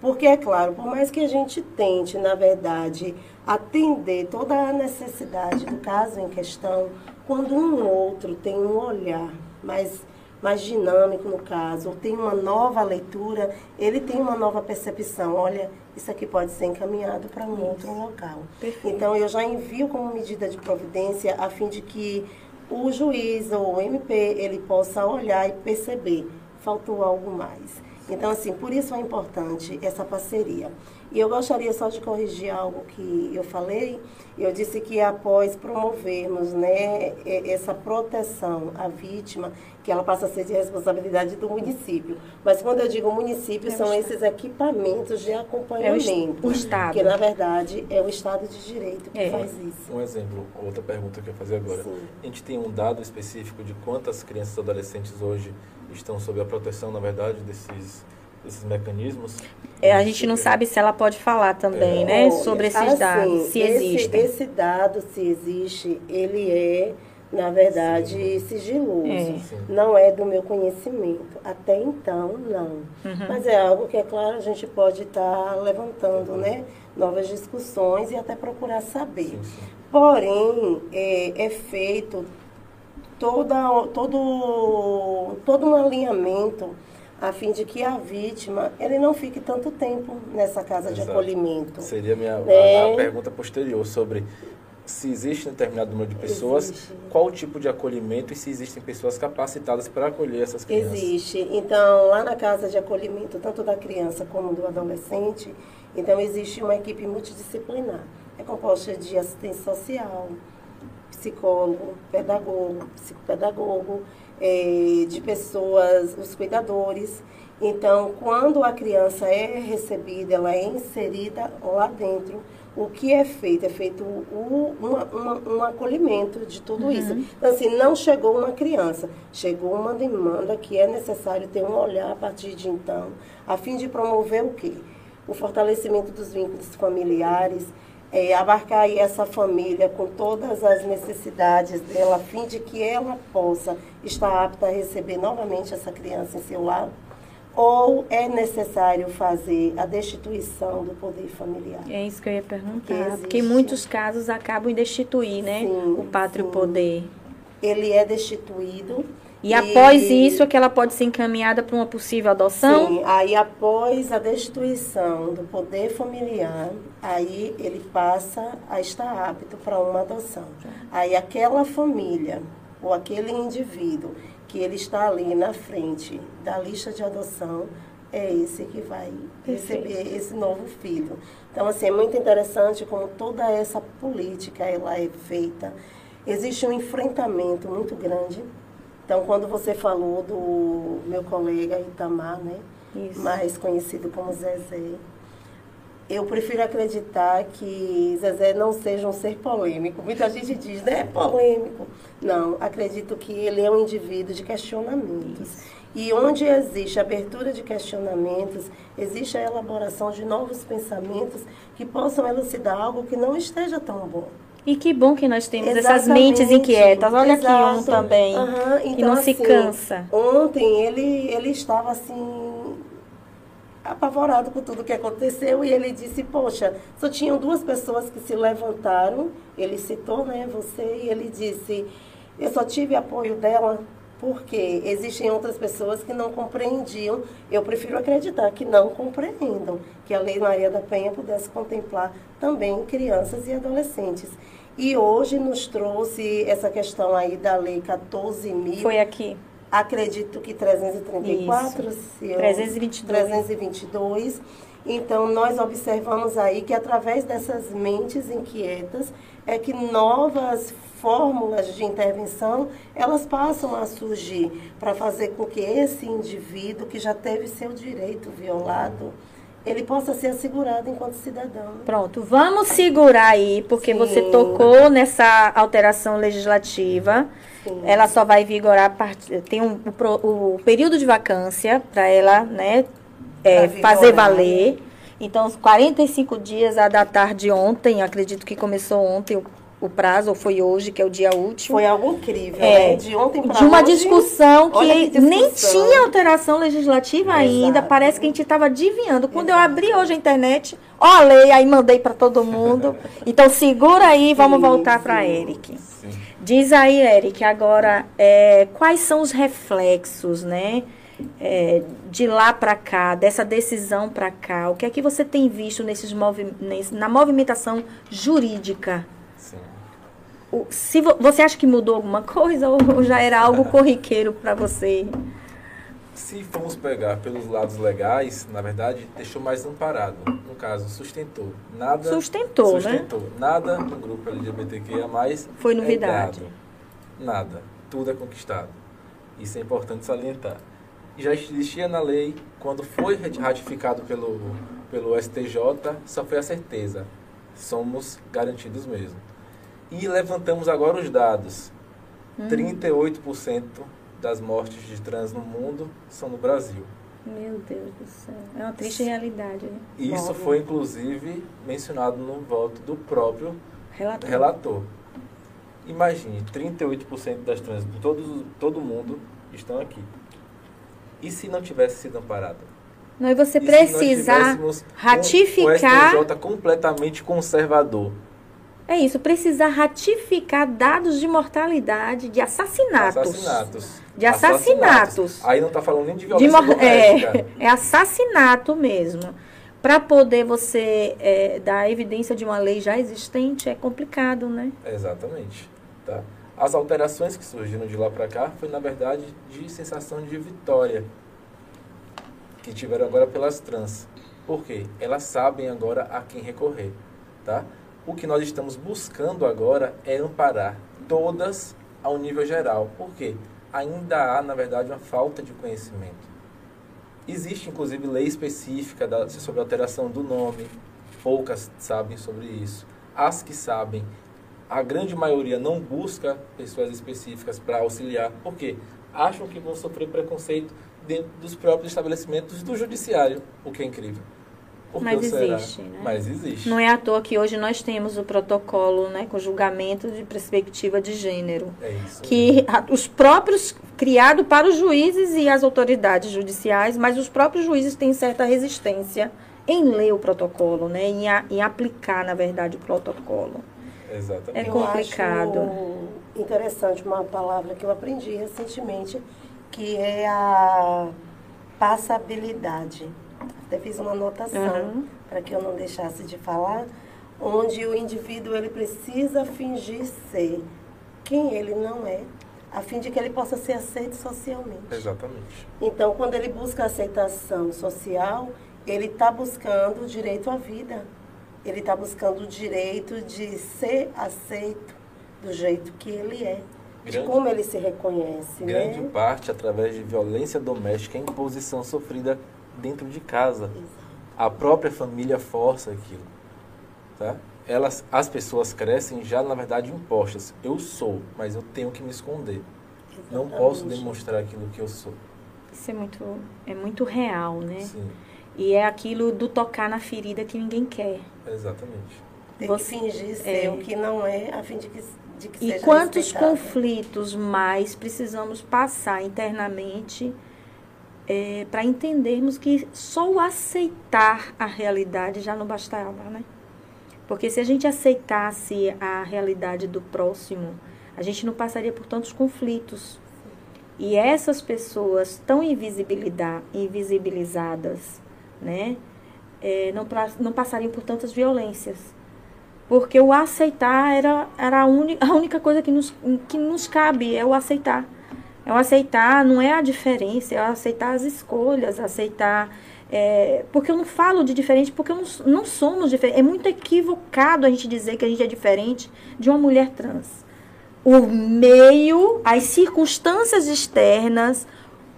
Porque, é claro, por mais que a gente tente, na verdade, atender toda a necessidade do caso em questão, quando um outro tem um olhar mais, mais dinâmico no caso, ou tem uma nova leitura, ele tem uma nova percepção. Olha, isso aqui pode ser encaminhado para um outro local. Perfeito. Então, eu já envio como medida de providência a fim de que o juiz ou o MP ele possa olhar e perceber faltou algo mais. Então, assim, por isso é importante essa parceria. E eu gostaria só de corrigir algo que eu falei. Eu disse que após promovermos né, essa proteção à vítima, que ela passa a ser de responsabilidade do município. Mas quando eu digo município, é são esses equipamentos de acompanhamento. É o, o Estado. Que, na verdade, é o Estado de Direito que é. faz isso. Um exemplo, outra pergunta que eu ia fazer agora. Sim. A gente tem um dado específico de quantas crianças e adolescentes hoje estão sob a proteção, na verdade, desses, desses mecanismos. É, a gente não sabe se ela pode falar também, é. né, sobre esses assim, dados, se esse, existem. Esse dado, se existe, ele é, na verdade, sim. sigiloso. É. Não é do meu conhecimento. Até então, não. Uhum. Mas é algo que, é claro, a gente pode estar tá levantando, uhum. né? Novas discussões e até procurar saber. Sim, Porém, é, é feito toda, todo, todo um alinhamento a fim de que a vítima ele não fique tanto tempo nessa casa Exato. de acolhimento. Seria a minha né? a, a pergunta posterior sobre se existe um determinado número de pessoas, existe. qual o tipo de acolhimento e se existem pessoas capacitadas para acolher essas crianças? Existe. Então, lá na casa de acolhimento, tanto da criança como do adolescente, então existe uma equipe multidisciplinar. É composta de assistente social, psicólogo, pedagogo, psicopedagogo, é, de pessoas, os cuidadores. Então, quando a criança é recebida, ela é inserida lá dentro, o que é feito? É feito um, uma, uma, um acolhimento de tudo uhum. isso. Então, assim, não chegou uma criança, chegou uma demanda que é necessário ter um olhar a partir de então, a fim de promover o quê? O fortalecimento dos vínculos familiares, é, abarcar aí essa família com todas as necessidades dela, a fim de que ela possa estar apta a receber novamente essa criança em seu lar? Ou é necessário fazer a destituição do poder familiar? É isso que eu ia perguntar. Porque em muitos casos acabam em destituir, né? Sim, o pátrio sim. poder. Ele é destituído e, e após isso é que ela pode ser encaminhada para uma possível adoção? Sim, aí após a destituição do poder familiar, aí ele passa a estar apto para uma adoção. Aí aquela família ou aquele indivíduo que ele está ali na frente da lista de adoção, é esse que vai Perfeito. receber esse novo filho. Então, assim, é muito interessante como toda essa política ela é feita. Existe um enfrentamento muito grande então, quando você falou do meu colega Itamar, né? Isso. mais conhecido como Zezé. Eu prefiro acreditar que Zezé não seja um ser polêmico. Muita gente diz, né? É polêmico. Não, acredito que ele é um indivíduo de questionamentos. Isso. E onde existe abertura de questionamentos, existe a elaboração de novos pensamentos que possam elucidar algo que não esteja tão bom. E que bom que nós temos Exatamente. essas mentes inquietas. Olha Exato. aqui um também, uhum. então, que não assim, se cansa. Ontem ele, ele estava assim apavorado com tudo que aconteceu e ele disse, poxa, só tinham duas pessoas que se levantaram, ele citou, né, você, e ele disse, eu só tive apoio dela porque existem outras pessoas que não compreendiam. Eu prefiro acreditar que não compreendam, que a Lei Maria da Penha pudesse contemplar também crianças e adolescentes. E hoje nos trouxe essa questão aí da Lei 14 mil. Foi aqui. Acredito que 334, Isso. se eu, 322. 322. Então, nós observamos aí que através dessas mentes inquietas é que novas fórmulas de intervenção, elas passam a surgir para fazer com que esse indivíduo que já teve seu direito violado, ele possa ser assegurado enquanto cidadão. Pronto, vamos segurar aí, porque Sim. você tocou nessa alteração legislativa. Sim. Ela só vai vigorar, tem um, o, o período de vacância para ela né, é, fazer valer. Então, 45 dias a datar de ontem, acredito que começou ontem o o prazo, ou foi hoje, que é o dia último. Foi algo incrível, é, né? De ontem para De uma hoje, discussão que, que discussão. nem tinha alteração legislativa Exato. ainda, parece que a gente estava adivinhando. Quando Exato. eu abri hoje a internet, ó a lei, aí mandei para todo mundo. <laughs> Então segura aí, vamos sim, voltar para Eric. Sim. Diz aí, Eric, agora, é, quais são os reflexos, né? É, de lá para cá, dessa decisão para cá, o que é que você tem visto nesses movi na movimentação jurídica se você acha que mudou alguma coisa ou já era algo <laughs> corriqueiro para você? Se formos pegar pelos lados legais, na verdade, deixou mais amparado. No caso, sustentou. Nada. Sustentou, sustentou. né? Nada no grupo LGBTQIA. Foi novidade. É Nada. Tudo é conquistado. Isso é importante salientar. Já existia na lei, quando foi ratificado pelo, pelo STJ, só foi a certeza. Somos garantidos mesmo. E levantamos agora os dados. Hum. 38% das mortes de trans no mundo são no Brasil. Meu Deus do céu. É uma triste realidade. Né? Isso foi, inclusive, mencionado no voto do próprio relator. relator. Imagine, 38% das trans de todo, todo mundo estão aqui. E se não tivesse sido amparado? Não, e você e precisar ratificar. Um, o STJ completamente conservador é isso, precisar ratificar dados de mortalidade de assassinatos. Assassinatos. De assassinatos. Aí não está falando nem de violência de doméstica. É, é assassinato mesmo. Para poder você é, dar evidência de uma lei já existente é complicado, né? Exatamente. Tá? As alterações que surgiram de lá para cá foi, na verdade, de sensação de vitória que tiveram agora pelas trans. Por quê? Elas sabem agora a quem recorrer, tá? O que nós estamos buscando agora é amparar todas ao nível geral. Por quê? Ainda há, na verdade, uma falta de conhecimento. Existe, inclusive, lei específica da, sobre alteração do nome. Poucas sabem sobre isso. As que sabem, a grande maioria não busca pessoas específicas para auxiliar. Por quê? Acham que vão sofrer preconceito dentro dos próprios estabelecimentos do judiciário, o que é incrível. Mas existe, né? Mas existe. Não é à toa que hoje nós temos o protocolo, né, com julgamento de perspectiva de gênero. É isso. Que os próprios criado para os juízes e as autoridades judiciais, mas os próprios juízes têm certa resistência em ler o protocolo, né, em, a, em aplicar, na verdade, o protocolo. Exatamente. É complicado. interessante uma palavra que eu aprendi recentemente, que é a passabilidade até fiz uma anotação uhum. para que eu não deixasse de falar, onde o indivíduo ele precisa fingir ser quem ele não é, a fim de que ele possa ser aceito socialmente. Exatamente. Então, quando ele busca aceitação social, ele está buscando o direito à vida. Ele está buscando o direito de ser aceito do jeito que ele é, grande, de como ele se reconhece. Grande né? parte através de violência doméstica e imposição sofrida dentro de casa. A própria família força aquilo, tá? Elas, as pessoas crescem já, na verdade, impostas. Eu sou, mas eu tenho que me esconder. Não posso demonstrar aquilo que eu sou. Isso é muito, é muito real, né? Sim, E é aquilo do tocar na ferida que ninguém quer. exatamente. Tem Você- que fingir ser é. o que não é, a fim de que, de que E seja quantos respeitado. conflitos mais precisamos passar internamente para entendermos que só o aceitar a realidade já não bastava, né? Porque se a gente aceitasse a realidade do próximo, a gente não passaria por tantos conflitos. E essas pessoas tão invisibilizadas, né? eh, não, não passariam por tantas violências. Porque o aceitar era, era a, uni- a única coisa que nos, que nos cabe, é o aceitar. É o aceitar, não é a diferença, é o aceitar as escolhas, aceitar. é, porque eu não falo de diferente, porque eu não, não somos diferentes. É muito equivocado a gente dizer que a gente é diferente de uma mulher trans. O meio, as circunstâncias externas,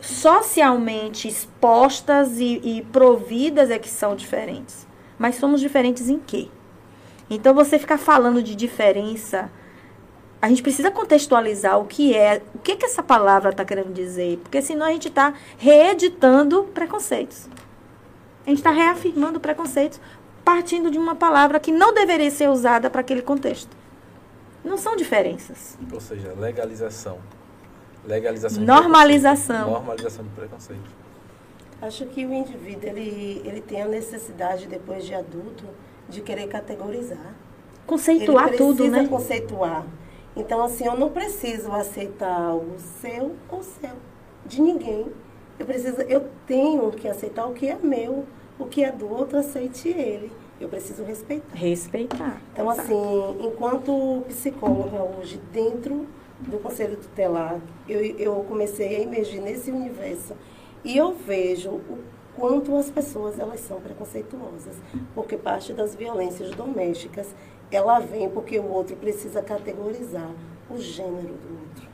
socialmente expostas e, e providas é que são diferentes. Mas somos diferentes em quê? Então, você ficar falando de diferença, a gente precisa contextualizar o que é, o que, que essa palavra está querendo dizer, porque senão a gente está reeditando preconceitos. A gente está reafirmando preconceitos partindo de uma palavra que não deveria ser usada para aquele contexto. Não são diferenças. Ou seja, legalização. Legalização. de Normalização. preconceito. Normalização de preconceito. Acho que o indivíduo ele, ele tem a necessidade, depois de adulto, de querer categorizar. Conceituar ele tudo, precisa né? conceituar. Então, assim, eu não preciso aceitar algo seu ou seu, de ninguém. Eu preciso, eu tenho que aceitar o que é meu, o que é do outro, aceite ele. Eu preciso respeitar. Respeitar. Então, assim, enquanto psicóloga hoje, dentro do Conselho Tutelar, eu, eu comecei a emergir nesse universo e eu vejo o quanto as pessoas elas são preconceituosas, porque parte das violências domésticas, ela vem porque o outro precisa categorizar o gênero do outro.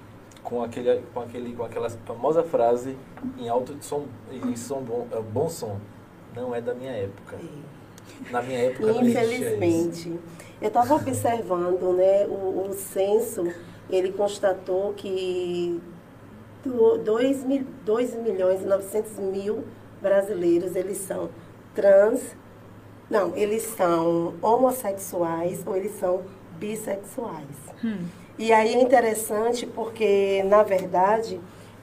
Com, aquele, com, aquele, com aquela famosa frase em alto de som, em som bom, é, bom som. Não é da minha época. Na minha época não. Infelizmente. Eu estava observando, né, o, o censo, ele constatou que 2 milhões e 900 mil brasileiros, eles são trans, não, eles são homossexuais ou eles são bissexuais. E aí é interessante porque, na verdade,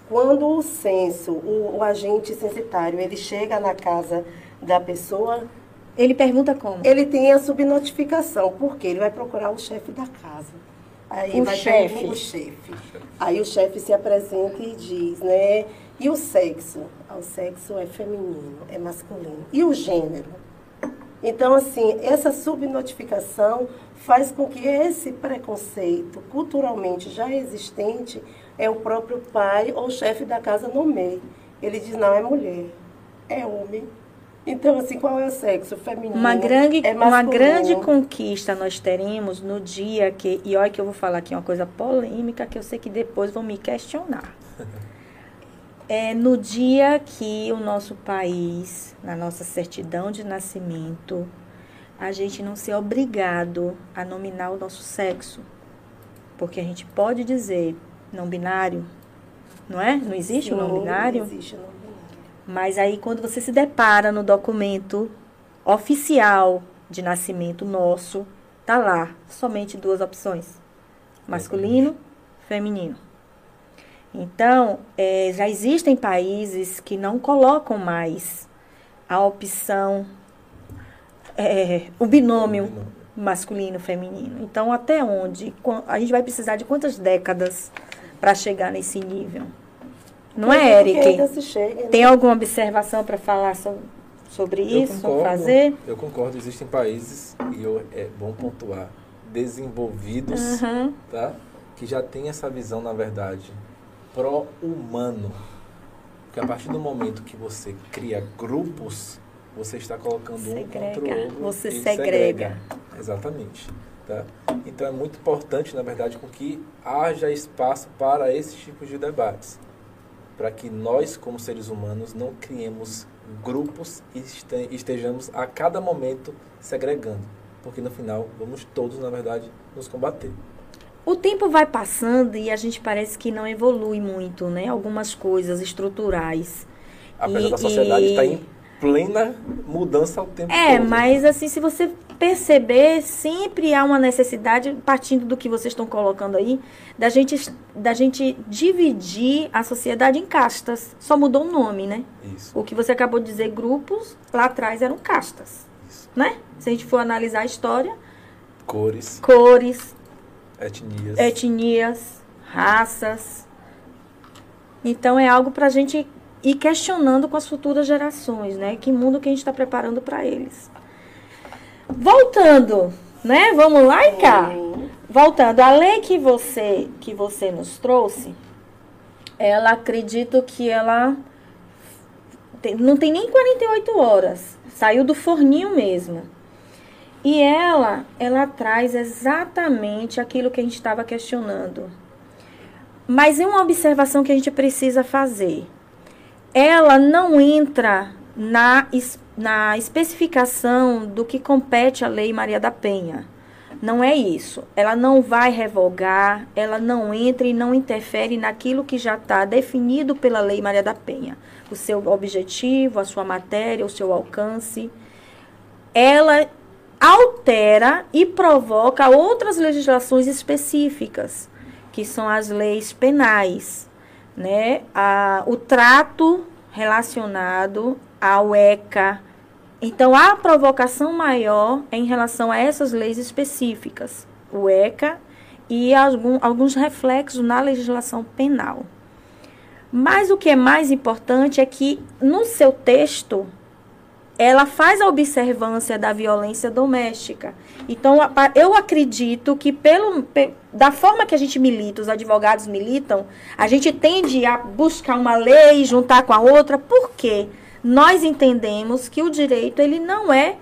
quando o censo, o, o agente censitário, ele chega na casa da pessoa, Ele pergunta como? ele tem a subnotificação, porque ele vai procurar o chefe da casa. Aí O vai chefe. o chefe. Aí o chefe se apresenta e diz, né? E o sexo? Ah, O sexo é feminino, é masculino. E o gênero? Então, assim, essa subnotificação faz com que esse preconceito culturalmente já existente é o próprio pai ou chefe da casa nomeie. Ele diz, não, é mulher, é homem. Então, assim, qual é o sexo? Feminino? Uma grande, é uma grande conquista nós teremos no dia que. E olha que eu vou falar aqui uma coisa polêmica que eu sei que depois vão me questionar. <laughs> É no dia que o nosso país, na nossa certidão de nascimento, a gente não ser obrigado a nominar o nosso sexo. Porque a gente pode dizer não binário, não é? Não existe o não binário? Existe o não binário. Mas aí quando você se depara no documento oficial de nascimento nosso, tá lá somente duas opções: masculino, feminino. Então, eh, já existem países que não colocam mais a opção, eh, o binômio masculino feminino. Então, até onde? A gente vai precisar de quantas décadas para chegar nesse nível? Não é, Eric? chegue, né? Tem alguma observação para falar so- sobre Eu isso? concordo, Fazer? Eu concordo, existem países, e eu, é bom pontuar, desenvolvidos, Aham. tá? que já tem essa visão, na verdade, pró-humano. Porque a partir do momento que você cria grupos, você está colocando um contra o Segrega. outro. Você e segrega. Exatamente. Tá? Então é muito importante, na verdade, com que haja espaço para esses tipos de debates. Para que nós, como seres humanos, não criemos grupos e estejamos a cada momento segregando, porque no final vamos todos, na verdade, nos combater. O tempo vai passando e a gente parece que não evolui muito, né? Algumas coisas estruturais. Apesar e, da sociedade estar tá em plena mudança ao tempo é, todo. É, mas assim, se você perceber, sempre há uma necessidade, partindo do que vocês estão colocando aí, da gente, da gente dividir a sociedade em castas. Só mudou o nome, né? Isso. O que você acabou de dizer, grupos, lá atrás eram castas. Isso. Né? Se a gente for analisar a história. Cores. Cores. Etnias. Etnias, raças. Então é algo para a gente ir questionando com as futuras gerações, né? Que mundo que a gente está preparando para eles. Voltando, né? Vamos lá, cá. Voltando, a lei que você que você nos trouxe, ela acredito que ela tem, não tem nem 48 horas. Saiu do forninho mesmo. E ela, ela traz exatamente aquilo que a gente estava questionando. Mas é uma observação que a gente precisa fazer. Ela não entra na, na especificação do que compete à Lei Maria da Penha. Não é isso. Ela não vai revogar, ela não entra e não interfere naquilo que já está definido pela Lei Maria da Penha. O seu objetivo, a sua matéria, o seu alcance. Ela altera e provoca outras legislações específicas, que são as leis penais, né? A, o trato relacionado ao ECA. Então, a provocação maior é em relação a essas leis específicas, o ECA e algum, alguns reflexos na legislação penal. Mas o que é mais importante é que no seu texto ela faz a observância da violência doméstica. Então, eu acredito que pelo da forma que a gente milita, os advogados militam, a gente tende a buscar uma lei, juntar com a outra, porque nós entendemos que o direito ele não é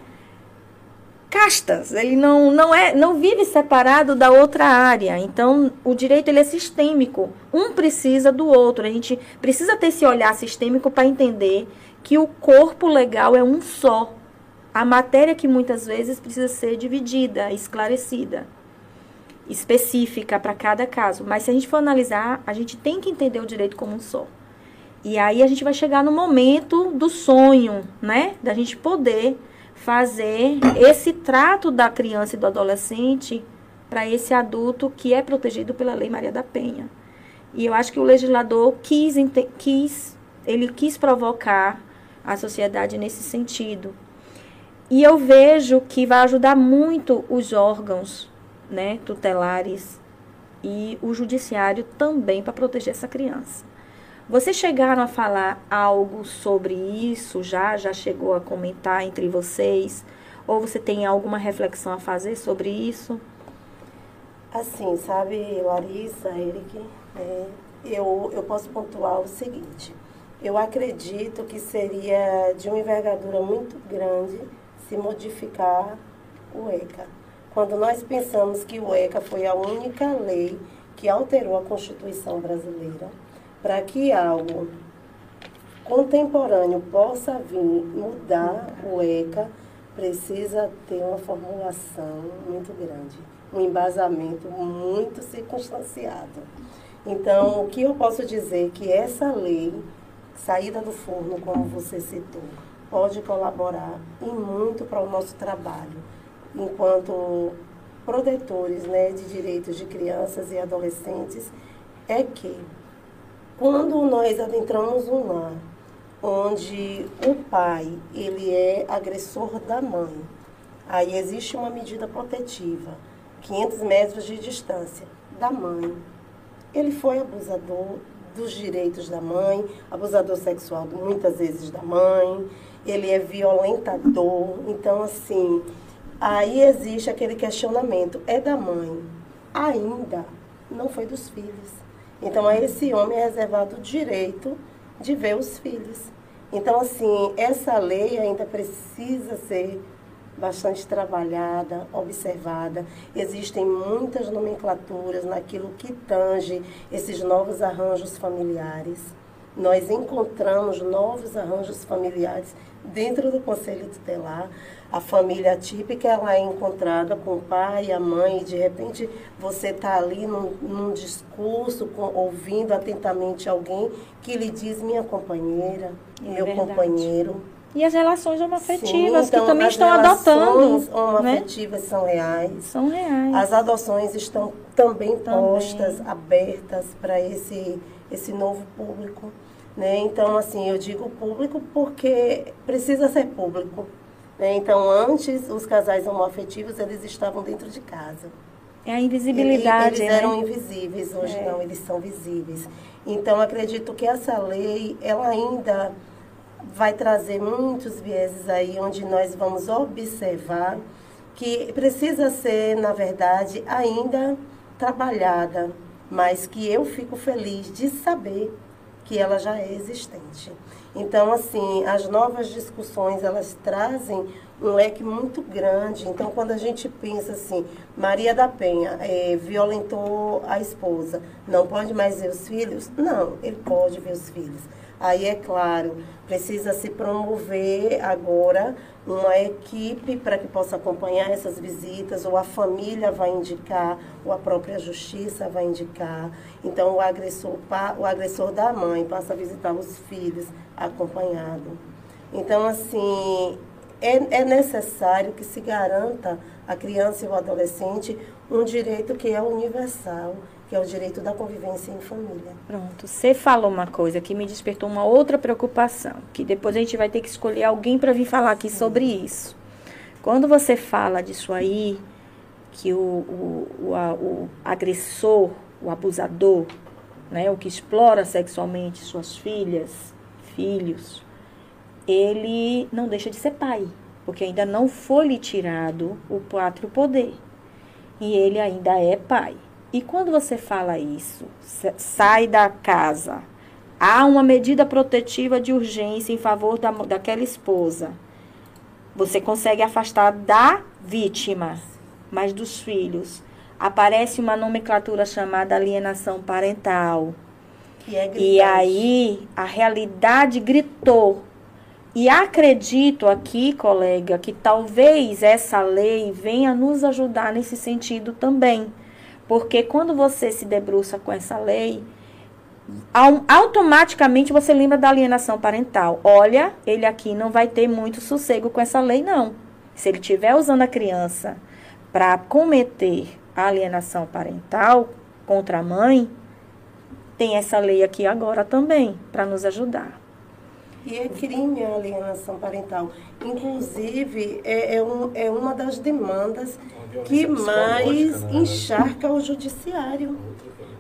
castas, ele não, não é não vive separado da outra área. Então, o direito ele é sistêmico. Um precisa do outro. A gente precisa ter esse olhar sistêmico para entender que o corpo legal é um só. A matéria que muitas vezes precisa ser dividida, esclarecida, específica para cada caso. Mas se a gente for analisar, a gente tem que entender o direito como um só. E aí a gente vai chegar no momento do sonho, né? Da gente poder fazer esse trato da criança e do adolescente para esse adulto que é protegido pela Lei Maria da Penha. E eu acho que o legislador quis, quis ele quis provocar a sociedade nesse sentido. E eu vejo que vai ajudar muito os órgãos né, tutelares e o judiciário também para proteger essa criança. Vocês chegaram a falar algo sobre isso já? Já chegou a comentar entre vocês? Ou você tem alguma reflexão a fazer sobre isso? Assim, sabe, Larissa, Eric, é, eu, eu posso pontuar o seguinte. Eu acredito que seria de uma envergadura muito grande se modificar o ECA. Quando nós pensamos que o ECA foi a única lei que alterou a Constituição brasileira, para que algo contemporâneo possa vir mudar o ECA, precisa ter uma formulação muito grande, um embasamento muito circunstanciado. Então, o que eu posso dizer é que essa lei saída do forno, como você citou, pode colaborar e muito para o nosso trabalho, enquanto protetores né, de direitos de crianças e adolescentes, é que quando nós adentramos um lar onde o pai ele é agressor da mãe, aí existe uma medida protetiva, 500 metros de distância da mãe. Ele foi abusador, dos direitos da mãe, abusador sexual muitas vezes da mãe, ele é violentador. Então, assim, aí existe aquele questionamento: é da mãe? Ainda não foi dos filhos. Então, a esse homem é reservado o direito de ver os filhos. Então, assim, essa lei ainda precisa ser bastante trabalhada, observada. Existem muitas nomenclaturas naquilo que tange esses novos arranjos familiares. nós encontramos novos arranjos familiares dentro do Conselho Tutelar. A família típica ela é encontrada com o pai e a mãe, e de repente você está ali num, num discurso, com, ouvindo atentamente alguém que lhe diz minha companheira, é meu verdade. companheiro. E as relações homoafetivas, então, que também estão adotando. As né? homoafetivas né? são reais. São reais. As adoções estão também, também. postas, abertas para esse, esse novo público. Né? Então, assim, eu digo público porque precisa ser público. Né? Então, antes, os casais homoafetivos, eles estavam dentro de casa. É a invisibilidade, Eles, eles eram né? invisíveis, hoje é. não, eles são visíveis. Então, acredito que essa lei, ela ainda vai trazer muitos vieses aí, onde nós vamos observar que precisa ser, na verdade, ainda trabalhada, mas que eu fico feliz de saber que ela já é existente. Então, assim, as novas discussões, elas trazem um leque muito grande. Então, quando a gente pensa assim, Maria da Penha é, violentou a esposa, não pode mais ver os filhos? Não, ele pode ver os filhos. Aí, é claro, precisa se promover agora uma equipe para que possa acompanhar essas visitas, ou a família vai indicar, ou a própria justiça vai indicar. Então, o agressor, o agressor da mãe passa a visitar os filhos acompanhado. Então, assim, é, é necessário que se garanta à criança e ao adolescente um direito que é universal, que é o direito da convivência em família. Pronto, você falou uma coisa que me despertou uma outra preocupação, que depois a gente vai ter que escolher alguém para vir falar aqui Sim. sobre isso. Quando você fala disso aí, que o, o, o, a, o agressor, o abusador, né, o que explora sexualmente suas filhas, filhos, ele não deixa de ser pai, porque ainda não foi lhe tirado o pátrio poder. E ele ainda é pai. E quando você fala isso, sai da casa, há uma medida protetiva de urgência em favor da, daquela esposa. Você consegue afastar da vítima, mas dos filhos. Aparece uma nomenclatura chamada alienação parental. É e aí a realidade gritou. E acredito aqui, colega, que talvez essa lei venha nos ajudar nesse sentido também porque quando você se debruça com essa lei, automaticamente você lembra da alienação parental. Olha, ele aqui não vai ter muito sossego com essa lei, não. Se ele estiver usando a criança para cometer alienação parental contra a mãe, tem essa lei aqui agora também para nos ajudar. E é crime a alienação parental. Inclusive, é, é, um, é uma das demandas que mais né? encharca o judiciário.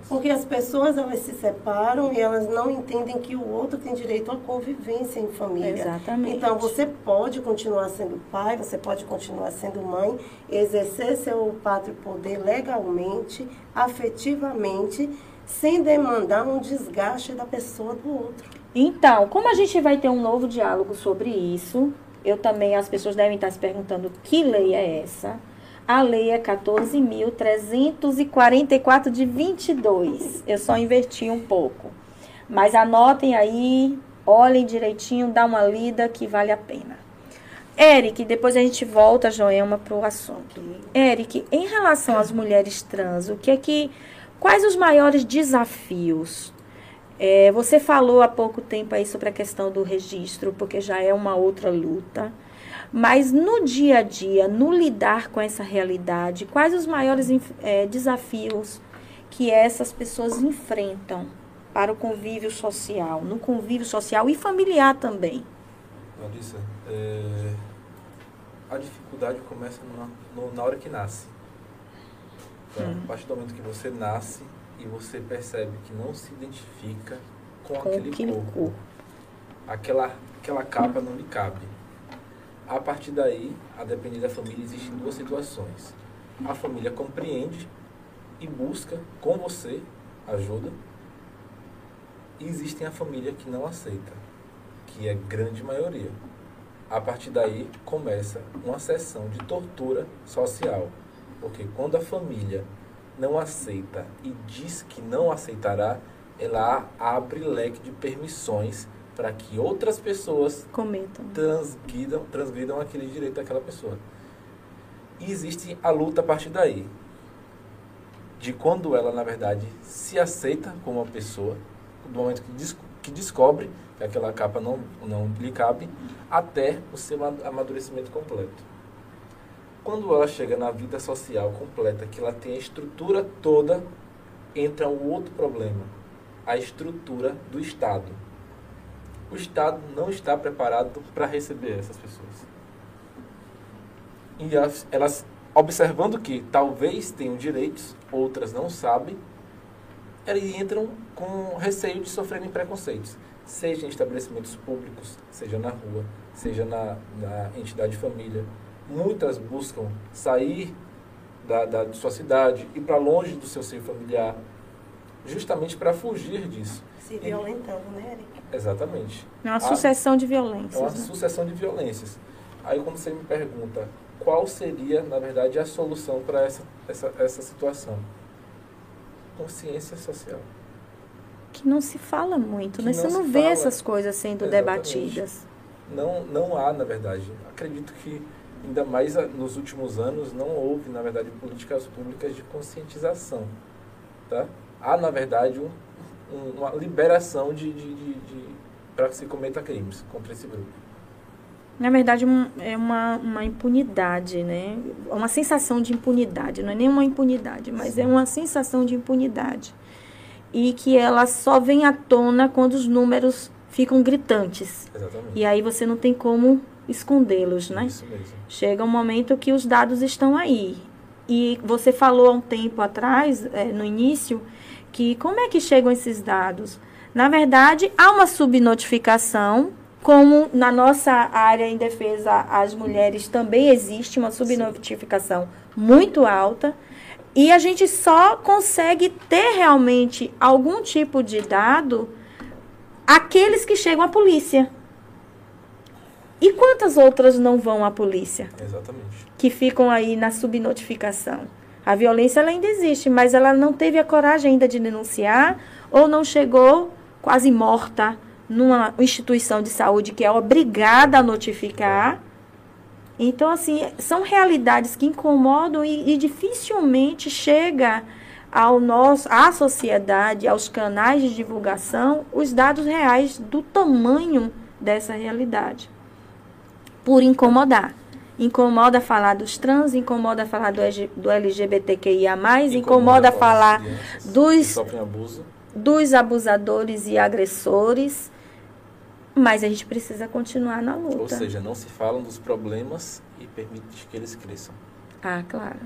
Porque as pessoas elas se separam e elas não entendem que o outro tem direito à convivência em família. Exatamente. Então você pode continuar sendo pai, você pode continuar sendo mãe, exercer seu pátrio poder legalmente, afetivamente, sem demandar um desgaste da pessoa do outro. Então, como a gente vai ter um novo diálogo sobre isso, eu também, as pessoas devem estar se perguntando que lei é essa. A lei é 14.344 de 22. Eu só inverti um pouco. Mas anotem aí, olhem direitinho, dá uma lida que vale a pena. Eric, depois a gente volta, Joelma, para o assunto. Eric, em relação às mulheres trans, o que é que. Quais os maiores desafios é, você falou há pouco tempo aí sobre a questão do registro, porque já é uma outra luta. Mas no dia a dia, no lidar com essa realidade, quais os maiores é, desafios que essas pessoas enfrentam para o convívio social, no convívio social e familiar também? Larissa, é, a dificuldade começa na, na hora que nasce. Então, hum. A partir do momento que você nasce, e você percebe que não se identifica com, com aquele, aquele corpo. corpo. Aquela, aquela capa não lhe cabe. A partir daí, a depender da família, existem duas situações. A família compreende e busca com você ajuda. E existem a família que não aceita, que é grande maioria. A partir daí começa uma sessão de tortura social. Porque quando a família não aceita e diz que não aceitará, ela abre leque de permissões para que outras pessoas transgridam, transgridam aquele direito daquela pessoa. E existe a luta a partir daí. De quando ela, na verdade, se aceita como uma pessoa, do momento que, des que descobre que aquela capa não, não lhe cabe, até o seu amadurecimento completo. Quando ela chega na vida social completa, que ela tem a estrutura toda, entra um outro problema, a estrutura do Estado. O Estado não está preparado para receber essas pessoas. E elas, elas, observando que talvez tenham direitos, outras não sabem, elas entram com receio de sofrerem preconceitos, seja em estabelecimentos públicos, seja na rua, seja na, na entidade de família. Muitas buscam sair da, da de sua cidade, ir para longe do seu seio familiar, justamente para fugir disso. Se violentando, né, Eric? Exatamente. É uma sucessão de violências. É uma né? sucessão de violências. Aí quando você me pergunta qual seria, na verdade, a solução para essa, essa, essa situação? Consciência social. Que não se fala muito, Que né? não Você não vê fala. essas coisas sendo Exatamente. debatidas. Não, não há, na verdade. Acredito que, ainda mais a- nos últimos anos, não houve, na verdade, políticas públicas de conscientização. Tá? Há, na verdade, um, um- uma liberação de, de, de, de para que se cometa crimes contra esse grupo. Na verdade, um- é uma, uma impunidade, né? É Uma sensação de impunidade. Não é nem uma impunidade, mas é uma sensação de impunidade. E que ela só vem à tona quando os números ficam gritantes. Exatamente. E aí você não tem como escondê-los, né? Isso mesmo. Chega um momento que os dados estão aí. E você falou há um tempo atrás, eh, no início, que como é que chegam esses dados? Na verdade, há uma subnotificação, como na nossa área em defesa às mulheres também existe uma subnotificação muito alta. E a gente só consegue ter realmente algum tipo de dado aqueles que chegam à polícia. E quantas outras não vão à polícia? Exatamente. Que ficam aí na subnotificação. A violência ela ainda existe, mas ela não teve a coragem ainda de denunciar ou não chegou quase morta numa instituição de saúde que é obrigada a notificar. Então, assim, são realidades que incomodam e, e dificilmente chega ao nosso, à sociedade, aos canais de divulgação, os dados reais do tamanho dessa realidade. Por incomodar. Incomoda falar dos trans, incomoda falar do, do LGBTQIA, incomoda, com as falar dos abuso. dos abusadores e agressores, mas a gente precisa continuar na luta. Ou seja, não se falam dos problemas e permite que eles cresçam. Ah, claro.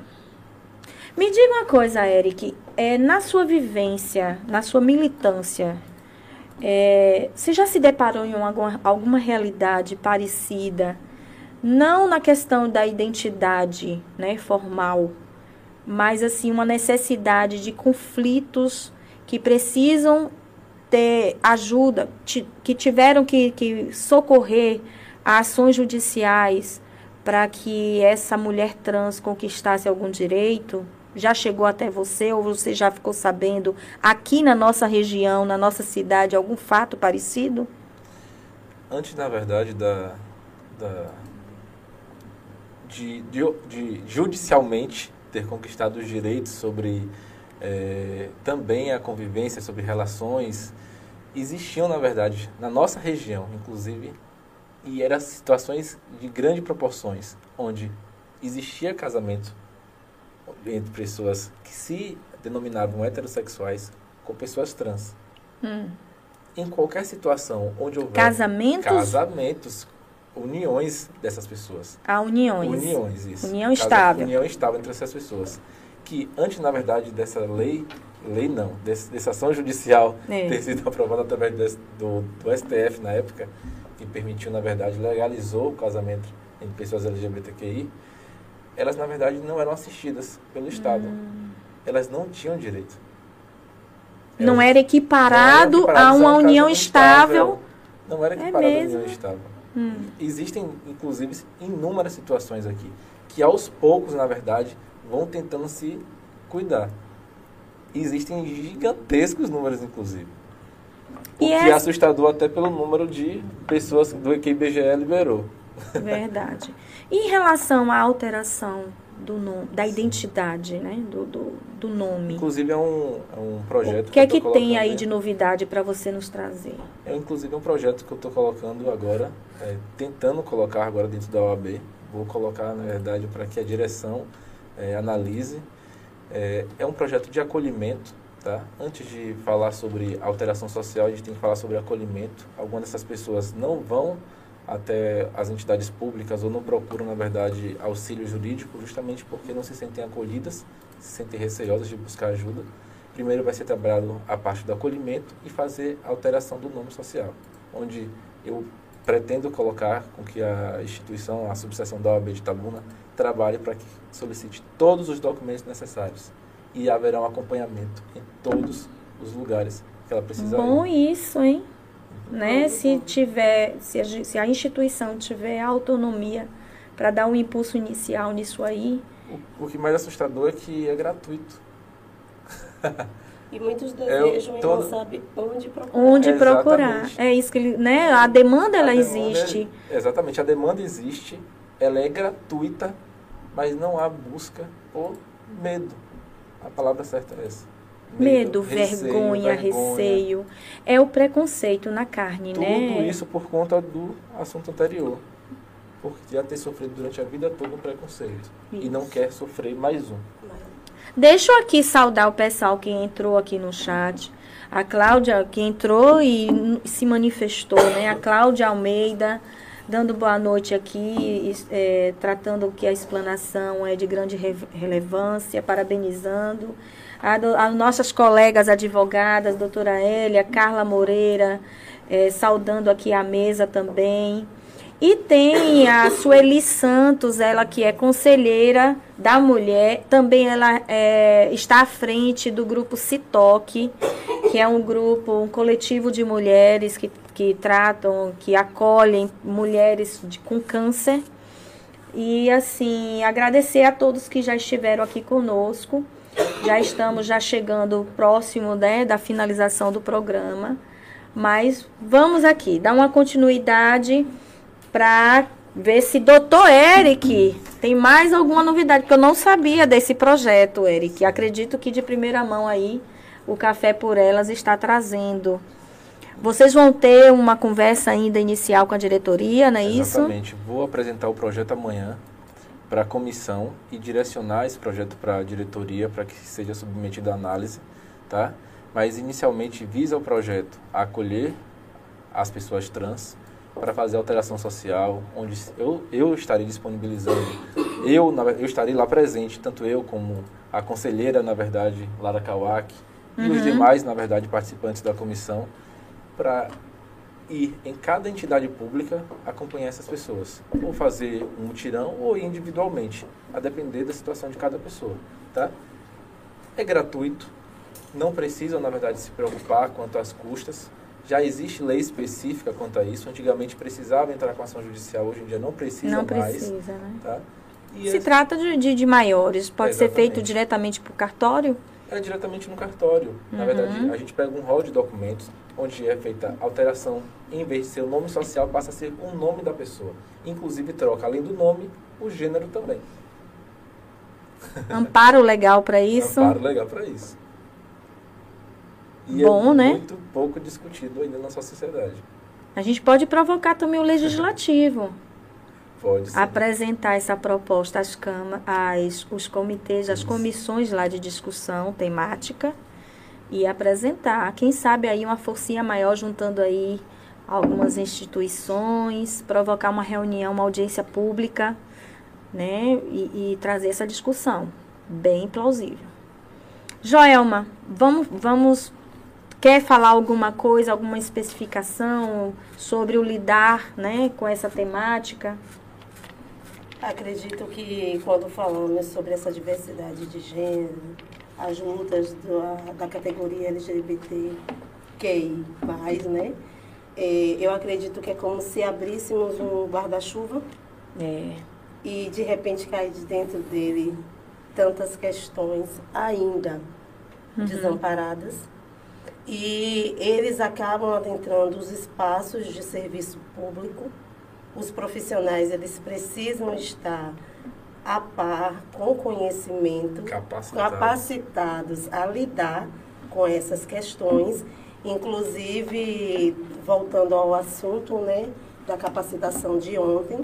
Me diga uma coisa, Eric. É, na sua vivência, na sua militância, é, você já se deparou em alguma, alguma realidade parecida? Não na questão da identidade né, formal, mas assim, uma necessidade de conflitos que precisam ter ajuda, que tiveram que, que socorrer a ações judiciais para que essa mulher trans conquistasse algum direito? Já chegou até você ou você já ficou sabendo aqui na nossa região, na nossa cidade, algum fato parecido? Antes, na verdade, da, da de, de, de judicialmente ter conquistado os direitos sobre eh, também a convivência, sobre relações, existiam, na verdade, na nossa região, inclusive, e eram situações de grandes proporções, onde existia casamento entre pessoas que se denominavam heterossexuais com pessoas trans. Em qualquer situação onde houver Casamentos? casamentos, uniões dessas pessoas. Há uniões. Uniões, isso. União estável. União estável entre essas pessoas. Que antes, na verdade, dessa lei, lei não, desse, dessa ação judicial É. ter sido aprovada através desse- do, do STF na época, que permitiu, na verdade, legalizou o casamento entre pessoas LGBTQI, elas, na verdade, não eram assistidas pelo Estado. Hum. Elas não tinham direito. Não Elas- era equiparado não eram a equiparadas uma um união casamento estável. Não era É equiparado a mesmo? união estável. Hum. Existem, inclusive, inúmeras situações aqui que, aos poucos, na verdade, vão tentando se cuidar. Existem gigantescos números, inclusive. O E que é essa- assustador até pelo número de pessoas do que o IBGE liberou. Verdade. E em relação à alteração do nome, da identidade, né? Do, do, do nome. Inclusive é um, é um projeto O que é tô que tem aí de novidade para você nos trazer? É inclusive um projeto que eu estou colocando agora, é, tentando colocar agora dentro da OAB. Vou colocar, na verdade, para que a direção é, analise. É, é um projeto de acolhimento, tá? Antes de falar sobre alteração social, a gente tem que falar sobre acolhimento. Algumas dessas pessoas não vão até as entidades públicas ou não procuram, na verdade, auxílio jurídico justamente porque não se sentem acolhidas, se sentem receiosas de buscar ajuda. Primeiro vai ser trabalhado a parte do acolhimento e fazer a alteração do nome social, onde eu pretendo colocar com que a instituição, a subseção da OAB de Tabuna, trabalhe para que solicite todos os documentos necessários e haverá um acompanhamento em todos os lugares que ela precisa Bom ir. isso, hein? Né? Se tiver, se a, se a instituição tiver autonomia para dar um impulso inicial nisso aí, O, o que mais assustador é que é gratuito. E muitos <laughs> Eu desejam e tô- não sabem onde procurar. onde Exatamente. procurar. É isso que ele, né? A demanda ela A demanda existe. é- exatamente, a demanda existe, ela é gratuita, mas não há busca por medo. A palavra certa é essa. Medo, receio, vergonha, vergonha. receio. É o preconceito na carne, Tudo né? isso por conta do assunto anterior. Por já ter sofrido durante a vida toda um preconceito. E não quer sofrer mais um. Deixa eu aqui saudar o pessoal que entrou aqui no chat. A Cláudia, que entrou e se manifestou, né? A Cláudia Almeida, dando boa noite aqui, é, tratando que a explanação é de grande re- relevância, parabenizando. As nossas colegas advogadas, doutora Hélia, Carla Moreira, é, saudando aqui a mesa também. E tem a Sueli Santos, ela que é conselheira da mulher, também ela é, está à frente do grupo Citoque, que é um grupo, um coletivo de mulheres que, que tratam, que acolhem mulheres de- com câncer. E assim, agradecer a todos que já estiveram aqui conosco. Já estamos já chegando próximo né, da finalização do programa. Mas vamos aqui, dar uma continuidade para ver se doutor Eric tem mais alguma novidade, porque eu não sabia desse projeto, Eric. Acredito que de primeira mão aí o Café por Elas está trazendo. Vocês vão ter uma conversa ainda inicial com a diretoria, não é isso? Exatamente. Vou apresentar o projeto amanhã para a comissão e direcionar esse projeto para a diretoria para que seja submetido à análise, tá? Mas inicialmente visa o projeto acolher as pessoas trans para fazer alteração social, onde eu, eu estarei disponibilizando, eu, eu estarei lá presente, tanto eu como a conselheira, na verdade, Lara Kawak, e os Uhum. demais, na verdade, participantes da comissão, para ir em cada entidade pública acompanhar essas pessoas. Ou fazer um mutirão ou ir individualmente, a depender da situação de cada pessoa, tá? É gratuito, não precisam, na verdade, se preocupar quanto às custas. Já existe lei específica quanto a isso. Antigamente precisava entrar com ação judicial, hoje em dia não precisa Não mais. precisa, né? Tá? Se trata de, de, de maiores, pode ser feito diretamente por cartório? É diretamente no cartório. Na Uhum. verdade, a gente pega um rol de documentos onde é feita alteração, em vez de ser o nome social, passa a ser o nome da pessoa. Inclusive troca, além do nome, o gênero também. <laughs> Amparo legal para <laughs> isso? Amparo legal para isso. E Bom, é né? muito pouco discutido ainda na nossa sociedade. A gente pode provocar também o legislativo. Apresentar essa proposta às câmaras, às, os comitês, às comissões lá de discussão temática e apresentar. Quem sabe aí uma forcinha maior juntando aí algumas instituições, provocar uma reunião, uma audiência pública, né? E, e trazer essa discussão. Bem plausível. Joelma, vamos, vamos. Quer falar alguma coisa, alguma especificação sobre o lidar né, com essa temática? Acredito que quando falamos sobre essa diversidade de gênero, as lutas da, da categoria LGBTQI+, né? Eh, eu acredito que é como se abríssemos um guarda-chuva É. e de repente cair de dentro dele tantas questões ainda desamparadas e eles acabam adentrando os espaços de serviço público. Os profissionais eles precisam estar a par, com conhecimento, Capacitados. capacitados a lidar com essas questões, inclusive voltando ao assunto, né, da capacitação de ontem,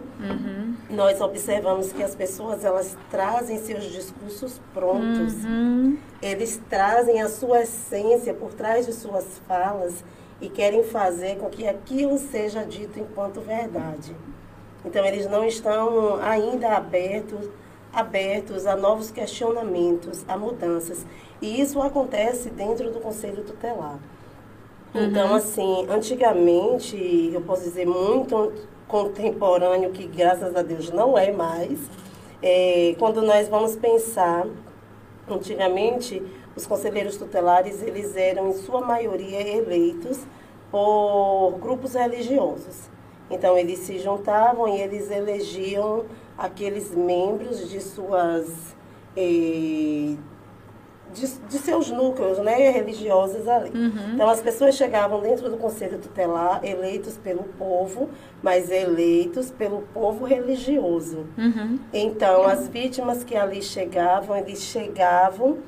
nós observamos que as pessoas elas trazem seus discursos prontos, Uhum. eles trazem a sua essência por trás de suas falas e querem fazer com que aquilo seja dito enquanto verdade. Então eles não estão ainda abertos abertos a novos questionamentos, a mudanças. E isso acontece dentro do Conselho Tutelar. Então, assim, antigamente, eu posso dizer muito contemporâneo, que graças a Deus não é mais, é, quando nós vamos pensar, antigamente, os conselheiros tutelares, eles eram, em sua maioria, eleitos por grupos religiosos. Então, eles se juntavam e eles elegiam aqueles membros de suas... eh, de, de seus núcleos né, religiosos ali. Então, as pessoas chegavam dentro do Conselho Tutelar, eleitos pelo povo, mas eleitos pelo povo religioso. Uhum. Então, as vítimas que ali chegavam, eles chegavam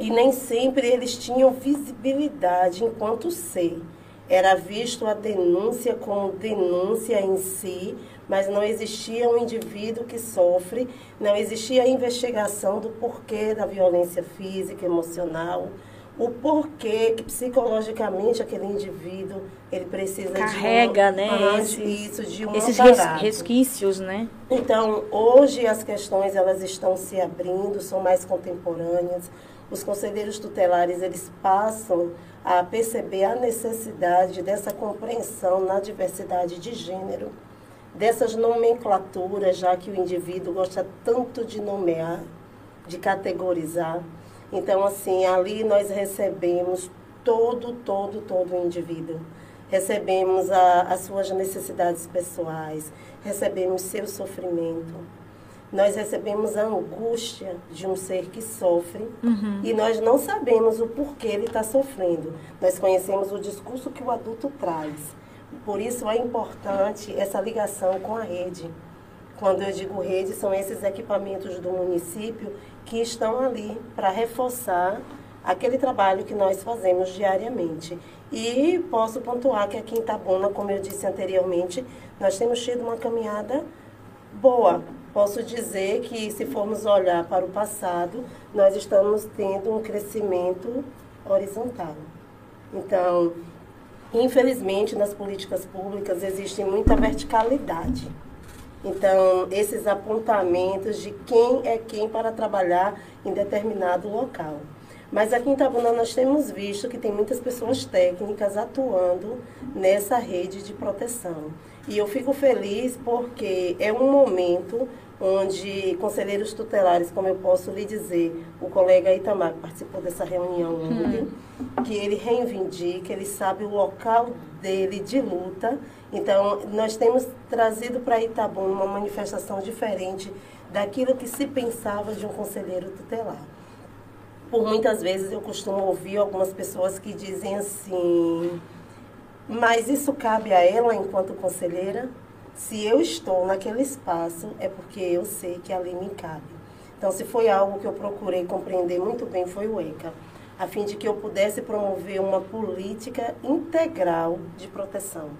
e nem sempre eles tinham visibilidade enquanto ser. Era visto a denúncia como denúncia em si, mas não existia um indivíduo que sofre, não existia a investigação do porquê da violência física, emocional, o porquê que psicologicamente aquele indivíduo ele precisa Carrega, de um, né, Ah, esse- isso, de um Esses aparato. resquícios, né? Então, hoje as questões elas estão se abrindo, são mais contemporâneas. Os conselheiros tutelares, eles passam a perceber a necessidade dessa compreensão na diversidade de gênero, dessas nomenclaturas, já que o indivíduo gosta tanto de nomear, de categorizar. Então, assim, ali nós recebemos todo, todo, todo o indivíduo. Recebemos a- as suas necessidades pessoais, recebemos seu sofrimento. Nós recebemos a angústia de um ser que sofre e nós não sabemos o porquê ele está sofrendo. Nós conhecemos o discurso que o adulto traz. Por isso é importante essa ligação com a rede. Quando eu digo rede, são esses equipamentos do município que estão ali para reforçar aquele trabalho que nós fazemos diariamente. E posso pontuar que aqui em Itabuna, como eu disse anteriormente, nós temos tido uma caminhada boa. Posso dizer que, se formos olhar para o passado, nós estamos tendo um crescimento horizontal. Então, infelizmente, nas políticas públicas existe muita verticalidade. Então, esses apontamentos de quem é quem para trabalhar em determinado local. Mas aqui em Itabuna nós temos visto que tem muitas pessoas técnicas atuando nessa rede de proteção. E eu fico feliz porque é um momento onde conselheiros tutelares, como eu posso lhe dizer, o colega Itamar que participou dessa reunião ontem, que ele reivindica, ele sabe o local dele de luta. Então, nós temos trazido para Itabuna uma manifestação diferente daquilo que se pensava de um conselheiro tutelar. Por muitas vezes eu costumo ouvir algumas pessoas que dizem assim: mas isso cabe a ela enquanto conselheira? Se eu estou naquele espaço, é porque eu sei que ali me cabe. Então, se foi algo que eu procurei compreender muito bem, foi o ECA, a fim de que eu pudesse promover uma política integral de proteção.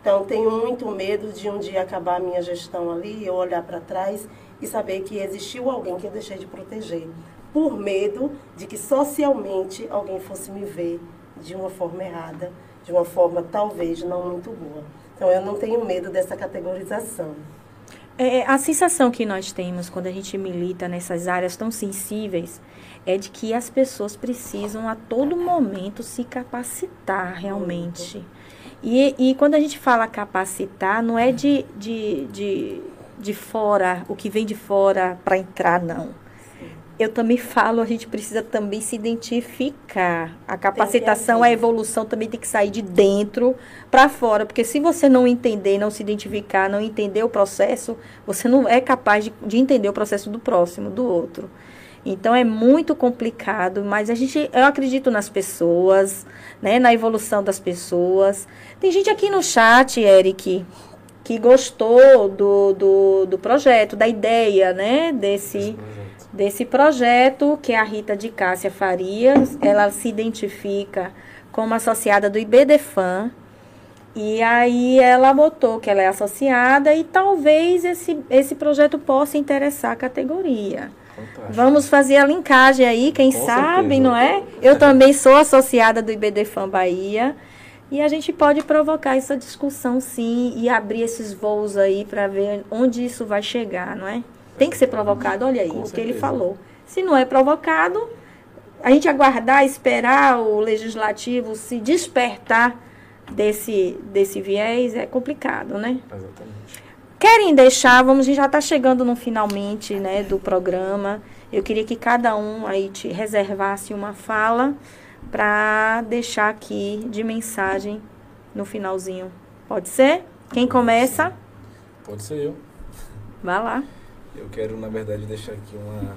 Então, tenho muito medo de um dia acabar a minha gestão ali, eu olhar para trás e saber que existiu alguém que eu deixei de proteger, por medo de que socialmente alguém fosse me ver de uma forma errada, de uma forma talvez não muito boa. Então, eu não tenho medo dessa categorização. É, a sensação que nós temos quando a gente milita nessas áreas tão sensíveis é de que as pessoas precisam a todo momento se capacitar realmente. E, e quando a gente fala capacitar, não é de, de, de, de fora, o que vem de fora para entrar, não. Eu também falo, a gente precisa também se identificar. A capacitação, a evolução também tem que sair de dentro para fora, porque se você não entender, não se identificar, não entender o processo, você não é capaz de, de entender o processo do próximo, do outro. Então é muito complicado, mas a gente, eu acredito nas pessoas, né, na evolução das pessoas. Tem gente aqui no chat, Eric, que gostou do, do, do projeto, da ideia, né, desse, desse projeto, que é a Rita de Cássia Farias. Ela se identifica como associada do IBDFAN. E aí ela botou que ela é associada e talvez esse, esse projeto possa interessar a categoria. Fantástico. Vamos fazer a linkagem aí, quem Com sabe, certeza. não é? Eu também sou associada do IBDFAN Bahia. E a gente pode provocar essa discussão, sim, e abrir esses voos aí para ver onde isso vai chegar, não é? Tem que ser provocado, olha aí Com o certeza. que ele falou. Se não é provocado, a gente aguardar, esperar o legislativo se despertar desse, desse viés é complicado, né? Exatamente. Querem deixar, vamos, a gente já está chegando no finalmente né, do programa. Eu queria que cada um aí te reservasse uma fala para deixar aqui de mensagem no finalzinho. Pode ser? Quem começa? Pode ser eu. Vá lá. Eu quero, na verdade, deixar aqui uma,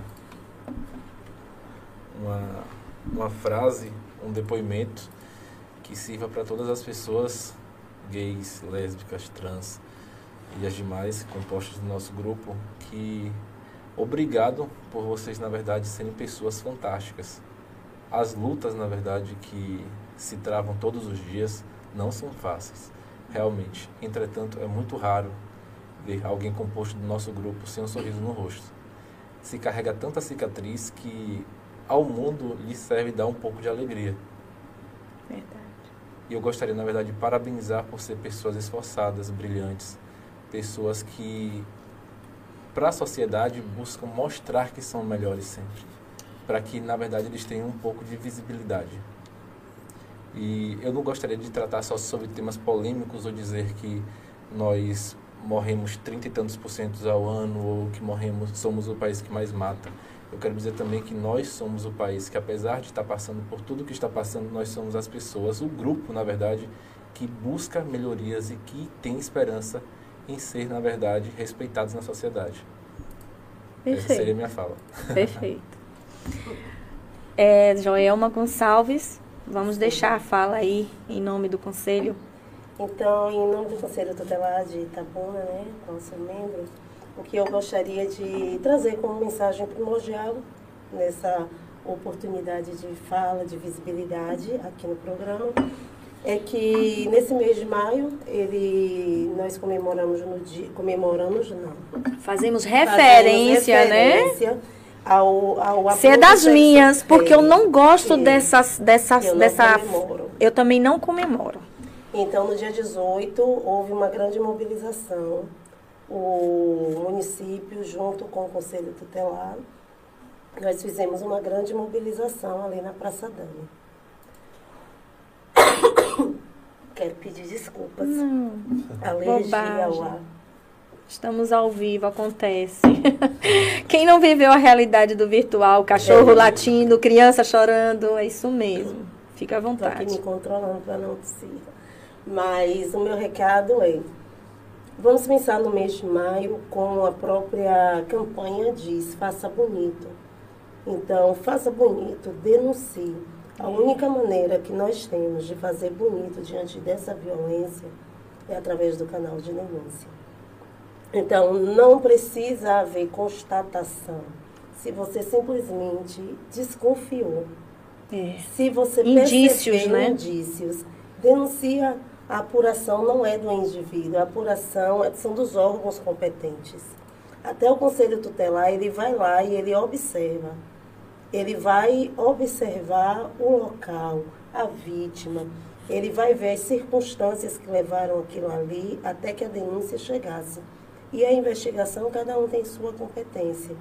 uma, uma frase, um depoimento que sirva para todas as pessoas gays, lésbicas, trans e as demais compostas do nosso grupo que obrigado por vocês, na verdade, serem pessoas fantásticas as lutas, na verdade, que se travam todos os dias não são fáceis, realmente. Entretanto, é muito raro ver alguém composto do nosso grupo sem um sorriso no rosto. Se carrega tanta cicatriz que ao mundo lhe serve dar um pouco de alegria. Verdade. E eu gostaria, na verdade, de parabenizar por ser pessoas esforçadas, brilhantes, pessoas que, para a sociedade, buscam mostrar que são melhores sempre para que, na verdade, eles tenham um pouco de visibilidade. E eu não gostaria de tratar só sobre temas polêmicos ou dizer que nós morremos trinta e tantos por cento ao ano ou que morremos somos o país que mais mata. Eu quero dizer também que nós somos o país que, apesar de estar passando por tudo que está passando, nós somos as pessoas, o grupo, na verdade, que busca melhorias e que tem esperança em ser, na verdade, respeitados na sociedade. Perfeito. Essa seria a minha fala. Perfeito. É, Joelma Gonçalves, vamos deixar a fala aí em nome do Conselho. Então, em nome do Conselho Tutelar de Itabuna, né, nosso membro, o que eu gostaria de trazer como mensagem primordial nessa oportunidade de fala, de visibilidade aqui no programa, é que nesse mês de maio ele nós comemoramos no dia comemoramos não fazemos referência, Fazemos referência né ao, ao Você é das minhas, porque eu não gosto dessas, dessas, eu dessa. Comemoro. Eu também não comemoro. Então, no dia 18, houve uma grande mobilização. O município, junto com o Conselho Tutelar, nós fizemos uma grande mobilização ali na Praça Dami. <coughs> Quero pedir desculpas. Não. Alergia ao ar. Estamos ao vivo, acontece. <laughs> Quem não viveu a realidade do virtual, cachorro é. latindo, criança chorando, é isso mesmo. Fica à vontade. Estou aqui me controlando para não tossir. Mas o meu recado é: vamos pensar no mês de maio, como a própria campanha diz, faça bonito. Então, faça bonito, denuncie. A única maneira que nós temos de fazer bonito diante dessa violência é através do canal de denúncia. Então, não precisa haver constatação. Se você simplesmente desconfiou, é. se você indícios, né? indícios, denuncia. A apuração não é do indivíduo, a apuração é, são dos órgãos competentes. Até o conselho tutelar, ele vai lá e ele observa. Ele vai observar o local, a vítima, ele vai ver as circunstâncias que levaram aquilo ali até que a denúncia chegasse. E a investigação, cada um tem sua competência.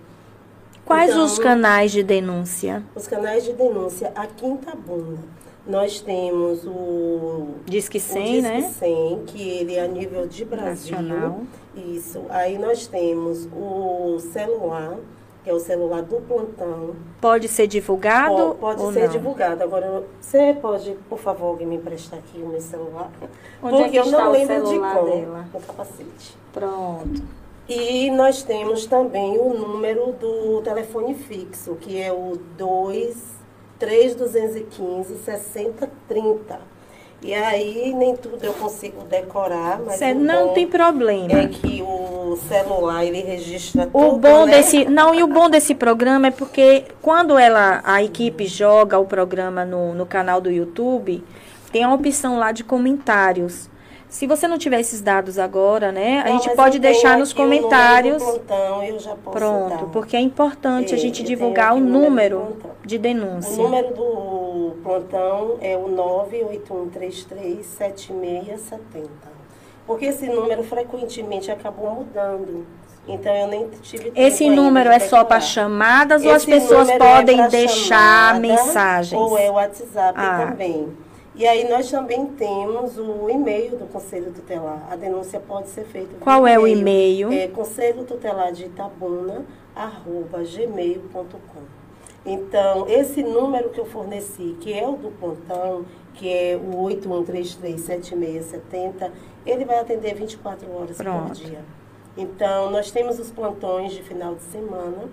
Quais então, os canais de denúncia? Os canais de denúncia aqui em Tabuna. Nós temos o Disque 100, o Disque né? 100, que ele é a nível de Brasil. Nacional. Isso. Aí nós temos o celular, que é o celular do plantão. Pode ser divulgado? Pode, pode ser não? divulgado. Agora, você pode, por favor, alguém me emprestar aqui o meu celular? Onde Porque é que eu não lembro de dela? O capacete. Pronto. E nós temos também o número do telefone fixo, que é o 2 3215 6030. E aí nem tudo eu consigo decorar, mas Cê não tem problema. É que o celular ele registra o tudo, bom né? desse não e o bom desse programa é porque quando ela a equipe joga o programa no, no canal do YouTube tem a opção lá de comentários. Se você não tiver esses dados agora, né, a Não, gente mas pode deixar nos comentários. plantão, eu já posso Pronto, dar. porque é importante a É, gente eu divulgar o número número do plantão. de denúncia. O número do plantão é o 981337670. Porque esse número frequentemente acabou mudando. Então eu nem tive tempo Esse número de é só para chamadas ou as Esse pessoas é podem pra deixar mensagens? Ou é o WhatsApp Ah. também. E aí nós também temos o e-mail do Conselho Tutelar. A denúncia pode ser feita Qual é o e-mail? É conselho tutelar de Itabuna, arroba gmail.com. Então, esse número que eu forneci, que é o do plantão, que é o 81337670, ele vai atender 24 horas Pronto. por dia. Então, nós temos os plantões de final de semana.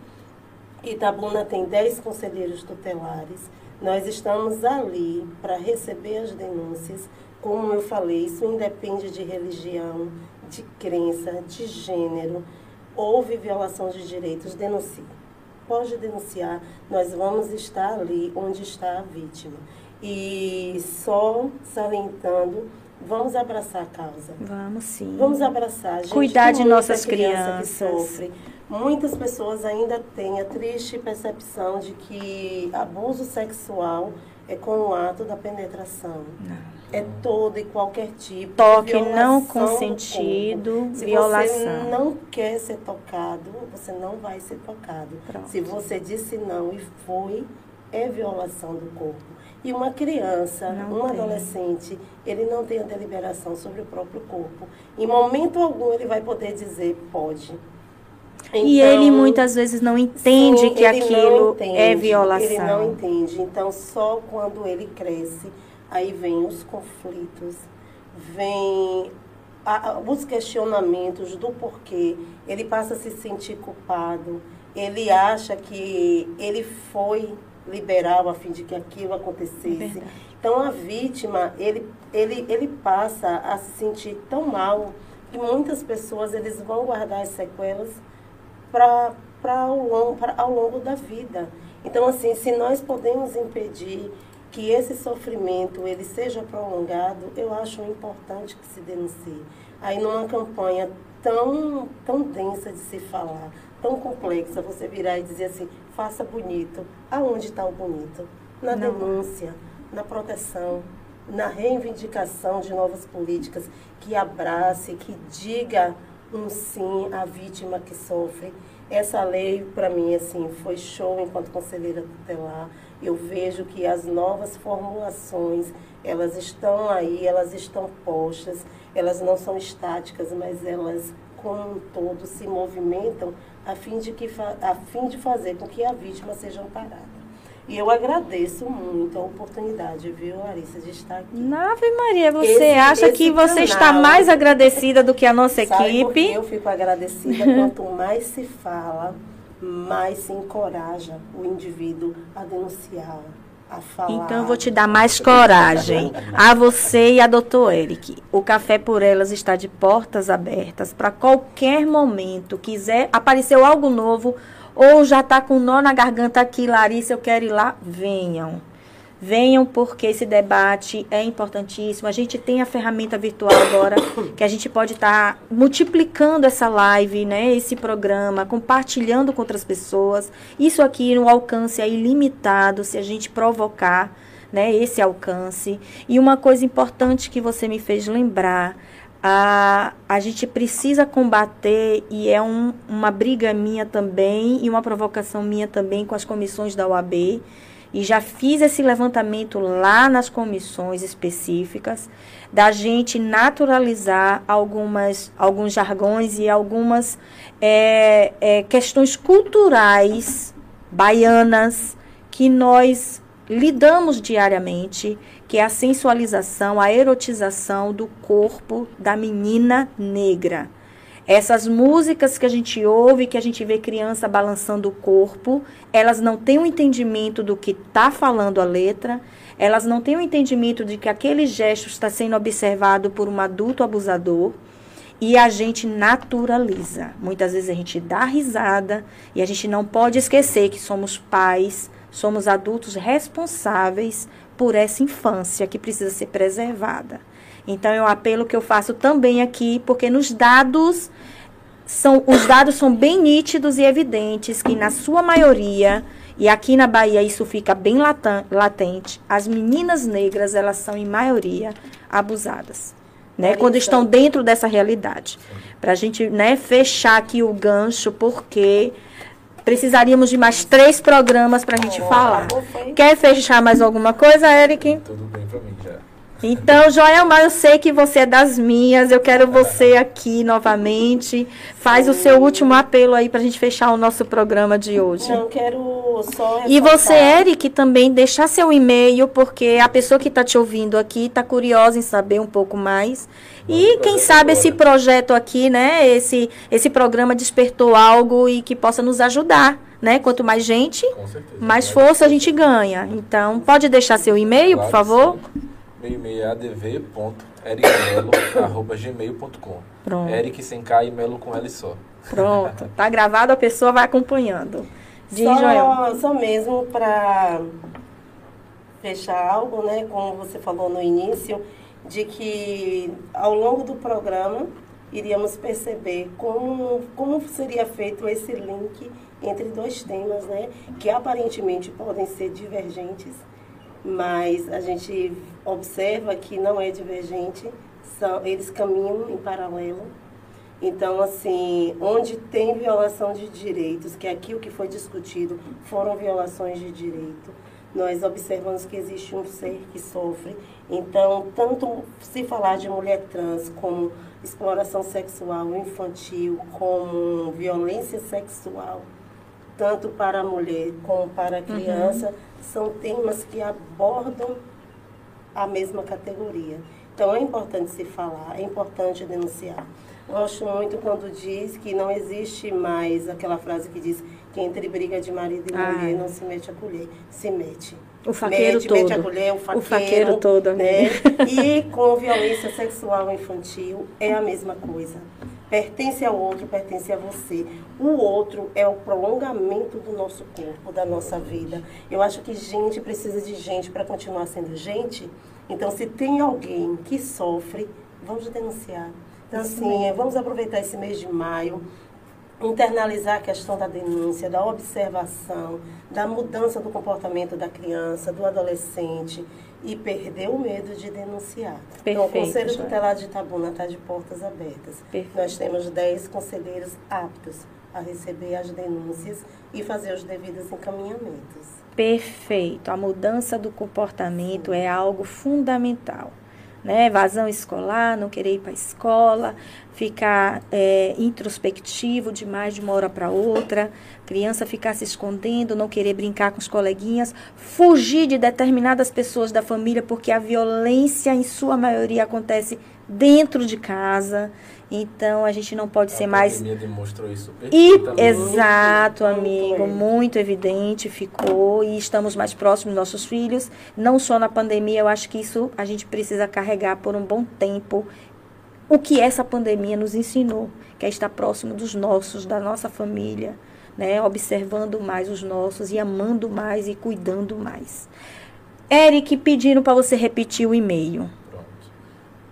Itabuna tem 10 conselheiros tutelares. Nós estamos ali para receber as denúncias. Como eu falei, isso independe de religião, de crença, de gênero. Houve violação de direitos, denuncie. Pode denunciar, nós vamos estar ali onde está a vítima. E só salientando, vamos abraçar a causa. Vamos sim. Vamos abraçar. Gente, Cuidar de nossas criança que crianças. sofre. Muitas pessoas ainda têm a triste percepção de que abuso sexual é com o ato da penetração. Não. É todo e qualquer tipo. Toque de não consentido. Se violação. você não quer ser tocado, você não vai ser tocado. Pronto. Se você disse não e foi, é violação do corpo. E uma criança, Não um tem. adolescente, ele não tem a deliberação sobre o próprio corpo. Em momento algum ele vai poder dizer pode. E Então, ele muitas vezes não entende Sim, que aquilo entende, é Ele não violação. entende. Então, só quando ele cresce, aí vem os conflitos, vem a- a- os questionamentos do porquê. Ele passa a se sentir culpado. Ele acha que ele foi liberal a fim de que aquilo acontecesse. Verdade. Então, a vítima, ele, ele, ele passa a se sentir tão mal que muitas pessoas eles vão guardar as sequelas para ao, longo, pra, ao longo da vida. Então, assim, se nós podemos impedir que esse sofrimento ele seja prolongado, eu acho importante que se denuncie. Aí, numa campanha tão, tão densa de se falar, tão complexa, você virar e dizer assim, faça bonito. Aonde está o bonito? Na Não. denúncia, na proteção, na reivindicação de novas políticas que abrace, que diga um sim à vítima que sofre. Essa lei, para mim, assim, foi show enquanto conselheira tutelar. Eu vejo que as novas formulações, elas estão aí, elas estão postas, elas não são estáticas, mas elas, como um todo, se movimentam a fim de, que a fim de fazer com que a vítima seja amparada. E eu agradeço muito a oportunidade, viu, Larissa, de estar aqui. Ave Maria, você Esse- acha esse que você está mais agradecida do que a nossa equipe? eu fico agradecida? <laughs> Quanto mais se fala, mais se encoraja o indivíduo a denunciar, a falar. Então eu vou te dar mais coragem. A você e a doutor Eric. O Café por Elas está de portas abertas para qualquer momento. Quiser, apareceu algo novo ou já está com nó na garganta aqui, Larissa, eu quero ir lá, venham. Venham porque esse debate é importantíssimo. A gente tem a ferramenta virtual agora <coughs> que a gente pode estar multiplicando essa live, né, esse programa, compartilhando com outras pessoas. Isso aqui no alcance é ilimitado se a gente provocar, né, esse alcance. E uma coisa importante que você me fez lembrar, a, a gente precisa combater, e é um, uma briga minha também, e uma provocação minha também com as comissões da OAB, e já fiz esse levantamento lá nas comissões específicas, da gente naturalizar algumas, alguns jargões e algumas é, é, questões culturais baianas que nós lidamos diariamente, que é a sensualização, a erotização do corpo da menina negra. Essas músicas que a gente ouve, que a gente vê criança balançando o corpo, elas não têm o um entendimento do que está falando a letra, elas não têm o um entendimento de que aquele gesto está sendo observado por um adulto abusador e a gente naturaliza. Muitas vezes a gente dá risada e a gente não pode esquecer que somos pais, somos adultos responsáveis por essa infância que precisa ser preservada. Então é um apelo que eu faço também aqui, porque nos dados são os dados são bem nítidos e evidentes que na sua maioria e aqui na Bahia isso fica bem latente, as meninas negras elas são em maioria abusadas. Né, quando estão dentro dessa realidade. Para a gente né, fechar aqui o gancho, porque precisaríamos de mais três programas para a gente oh, falar. Quer fechar mais alguma coisa, Eric? Tudo bem para mim já. Então, Joelma, eu sei que você é das minhas. Eu quero você aqui novamente. Faz Sim. o seu último apelo aí para a gente fechar o nosso programa de hoje. Não, quero só. E você, Eric, também deixar seu e-mail, porque a pessoa que está te ouvindo aqui está curiosa em saber um pouco mais. E quem sabe esse projeto aqui, né? Esse, esse programa despertou algo e que possa nos ajudar. Né? Quanto mais gente, mais força a gente ganha. Então, pode deixar seu e-mail, claro, por favor? Sim. Meu e-mail é adv.ericmelo.gmail.com Pronto. Eric sem K e Melo com L só. Pronto. <laughs> Tá gravado, a pessoa vai acompanhando. Diz, só, Joel. Só mesmo para fechar algo, né? Como você falou no início, de que ao longo do programa iríamos perceber como, como seria feito esse link entre dois temas, né? Que aparentemente podem ser divergentes, mas a gente observa que não é divergente, são, eles caminham em paralelo. Então, assim, onde tem violação de direitos, que aqui o que foi discutido foram violações de direito, nós observamos que existe um ser que sofre. Então, tanto se falar de mulher trans como exploração sexual infantil, como violência sexual, tanto para a mulher como para a criança, uhum são temas que abordam a mesma categoria. Então é importante se falar, é importante denunciar. Gosto muito quando diz que não existe mais aquela frase que diz que entre briga de marido e ah, mulher não se mete a colher, se mete. O faqueiro mete, todo. Mete a colher, o faqueiro, o faqueiro todo. Né? e com violência sexual infantil é a mesma coisa pertence ao outro, pertence a você. O outro é o prolongamento do nosso corpo, da nossa vida. Eu acho que gente precisa de gente para continuar sendo gente. Então, se tem alguém que sofre, vamos denunciar. Então, assim, vamos aproveitar esse mês de maio, internalizar a questão da denúncia, da observação, da mudança do comportamento da criança, do adolescente e perder o medo de denunciar. Perfeito, então, o Conselho Tutelar de Itabuna está de portas abertas. Perfeito. Nós temos 10 conselheiros aptos a receber as denúncias e fazer os devidos encaminhamentos. Perfeito. A mudança do comportamento é algo fundamental né? Evasão escolar, não querer ir para a escola, ficar é, introspectivo demais de uma hora para outra, criança ficar se escondendo, não querer brincar com os coleguinhas, fugir de determinadas pessoas da família, porque a violência, em sua maioria, acontece dentro de casa. Então a gente não pode a ser mais. demonstrou isso e, Exato, amigo, muito evidente ficou e estamos mais próximos dos nossos filhos. Não só na pandemia, eu acho que isso a gente precisa carregar por um bom tempo. O que essa pandemia nos ensinou, que é estar próximo dos nossos, da nossa família, né? Observando mais os nossos e amando mais e cuidando mais. Eric, pedindo para você repetir o e-mail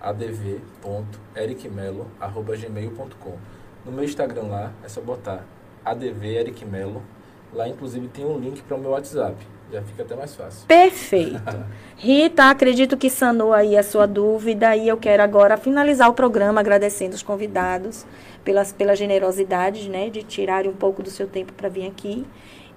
adv.ericmelo.gmail.com No meu Instagram lá, é só botar advericmelo. Lá, inclusive, tem um link para o meu WhatsApp. Já fica até mais fácil. Perfeito. <laughs> Rita, acredito que sanou aí a sua dúvida e eu quero agora finalizar o programa agradecendo os convidados pelas, pela generosidade, né, de tirarem um pouco do seu tempo para vir aqui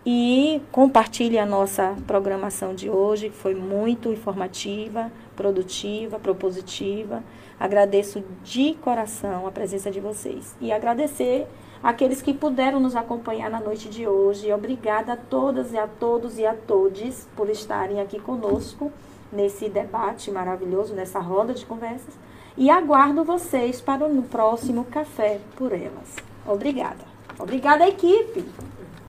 e compartilhe a nossa programação de hoje, que foi muito informativa, produtiva, propositiva. Agradeço de coração a presença de vocês e agradecer aqueles que puderam nos acompanhar na noite de hoje. Obrigada a todas e a todos e a todes por estarem aqui conosco nesse debate maravilhoso, nessa roda de conversas. E aguardo vocês para o próximo Café por Elas. Obrigada. Obrigada, equipe.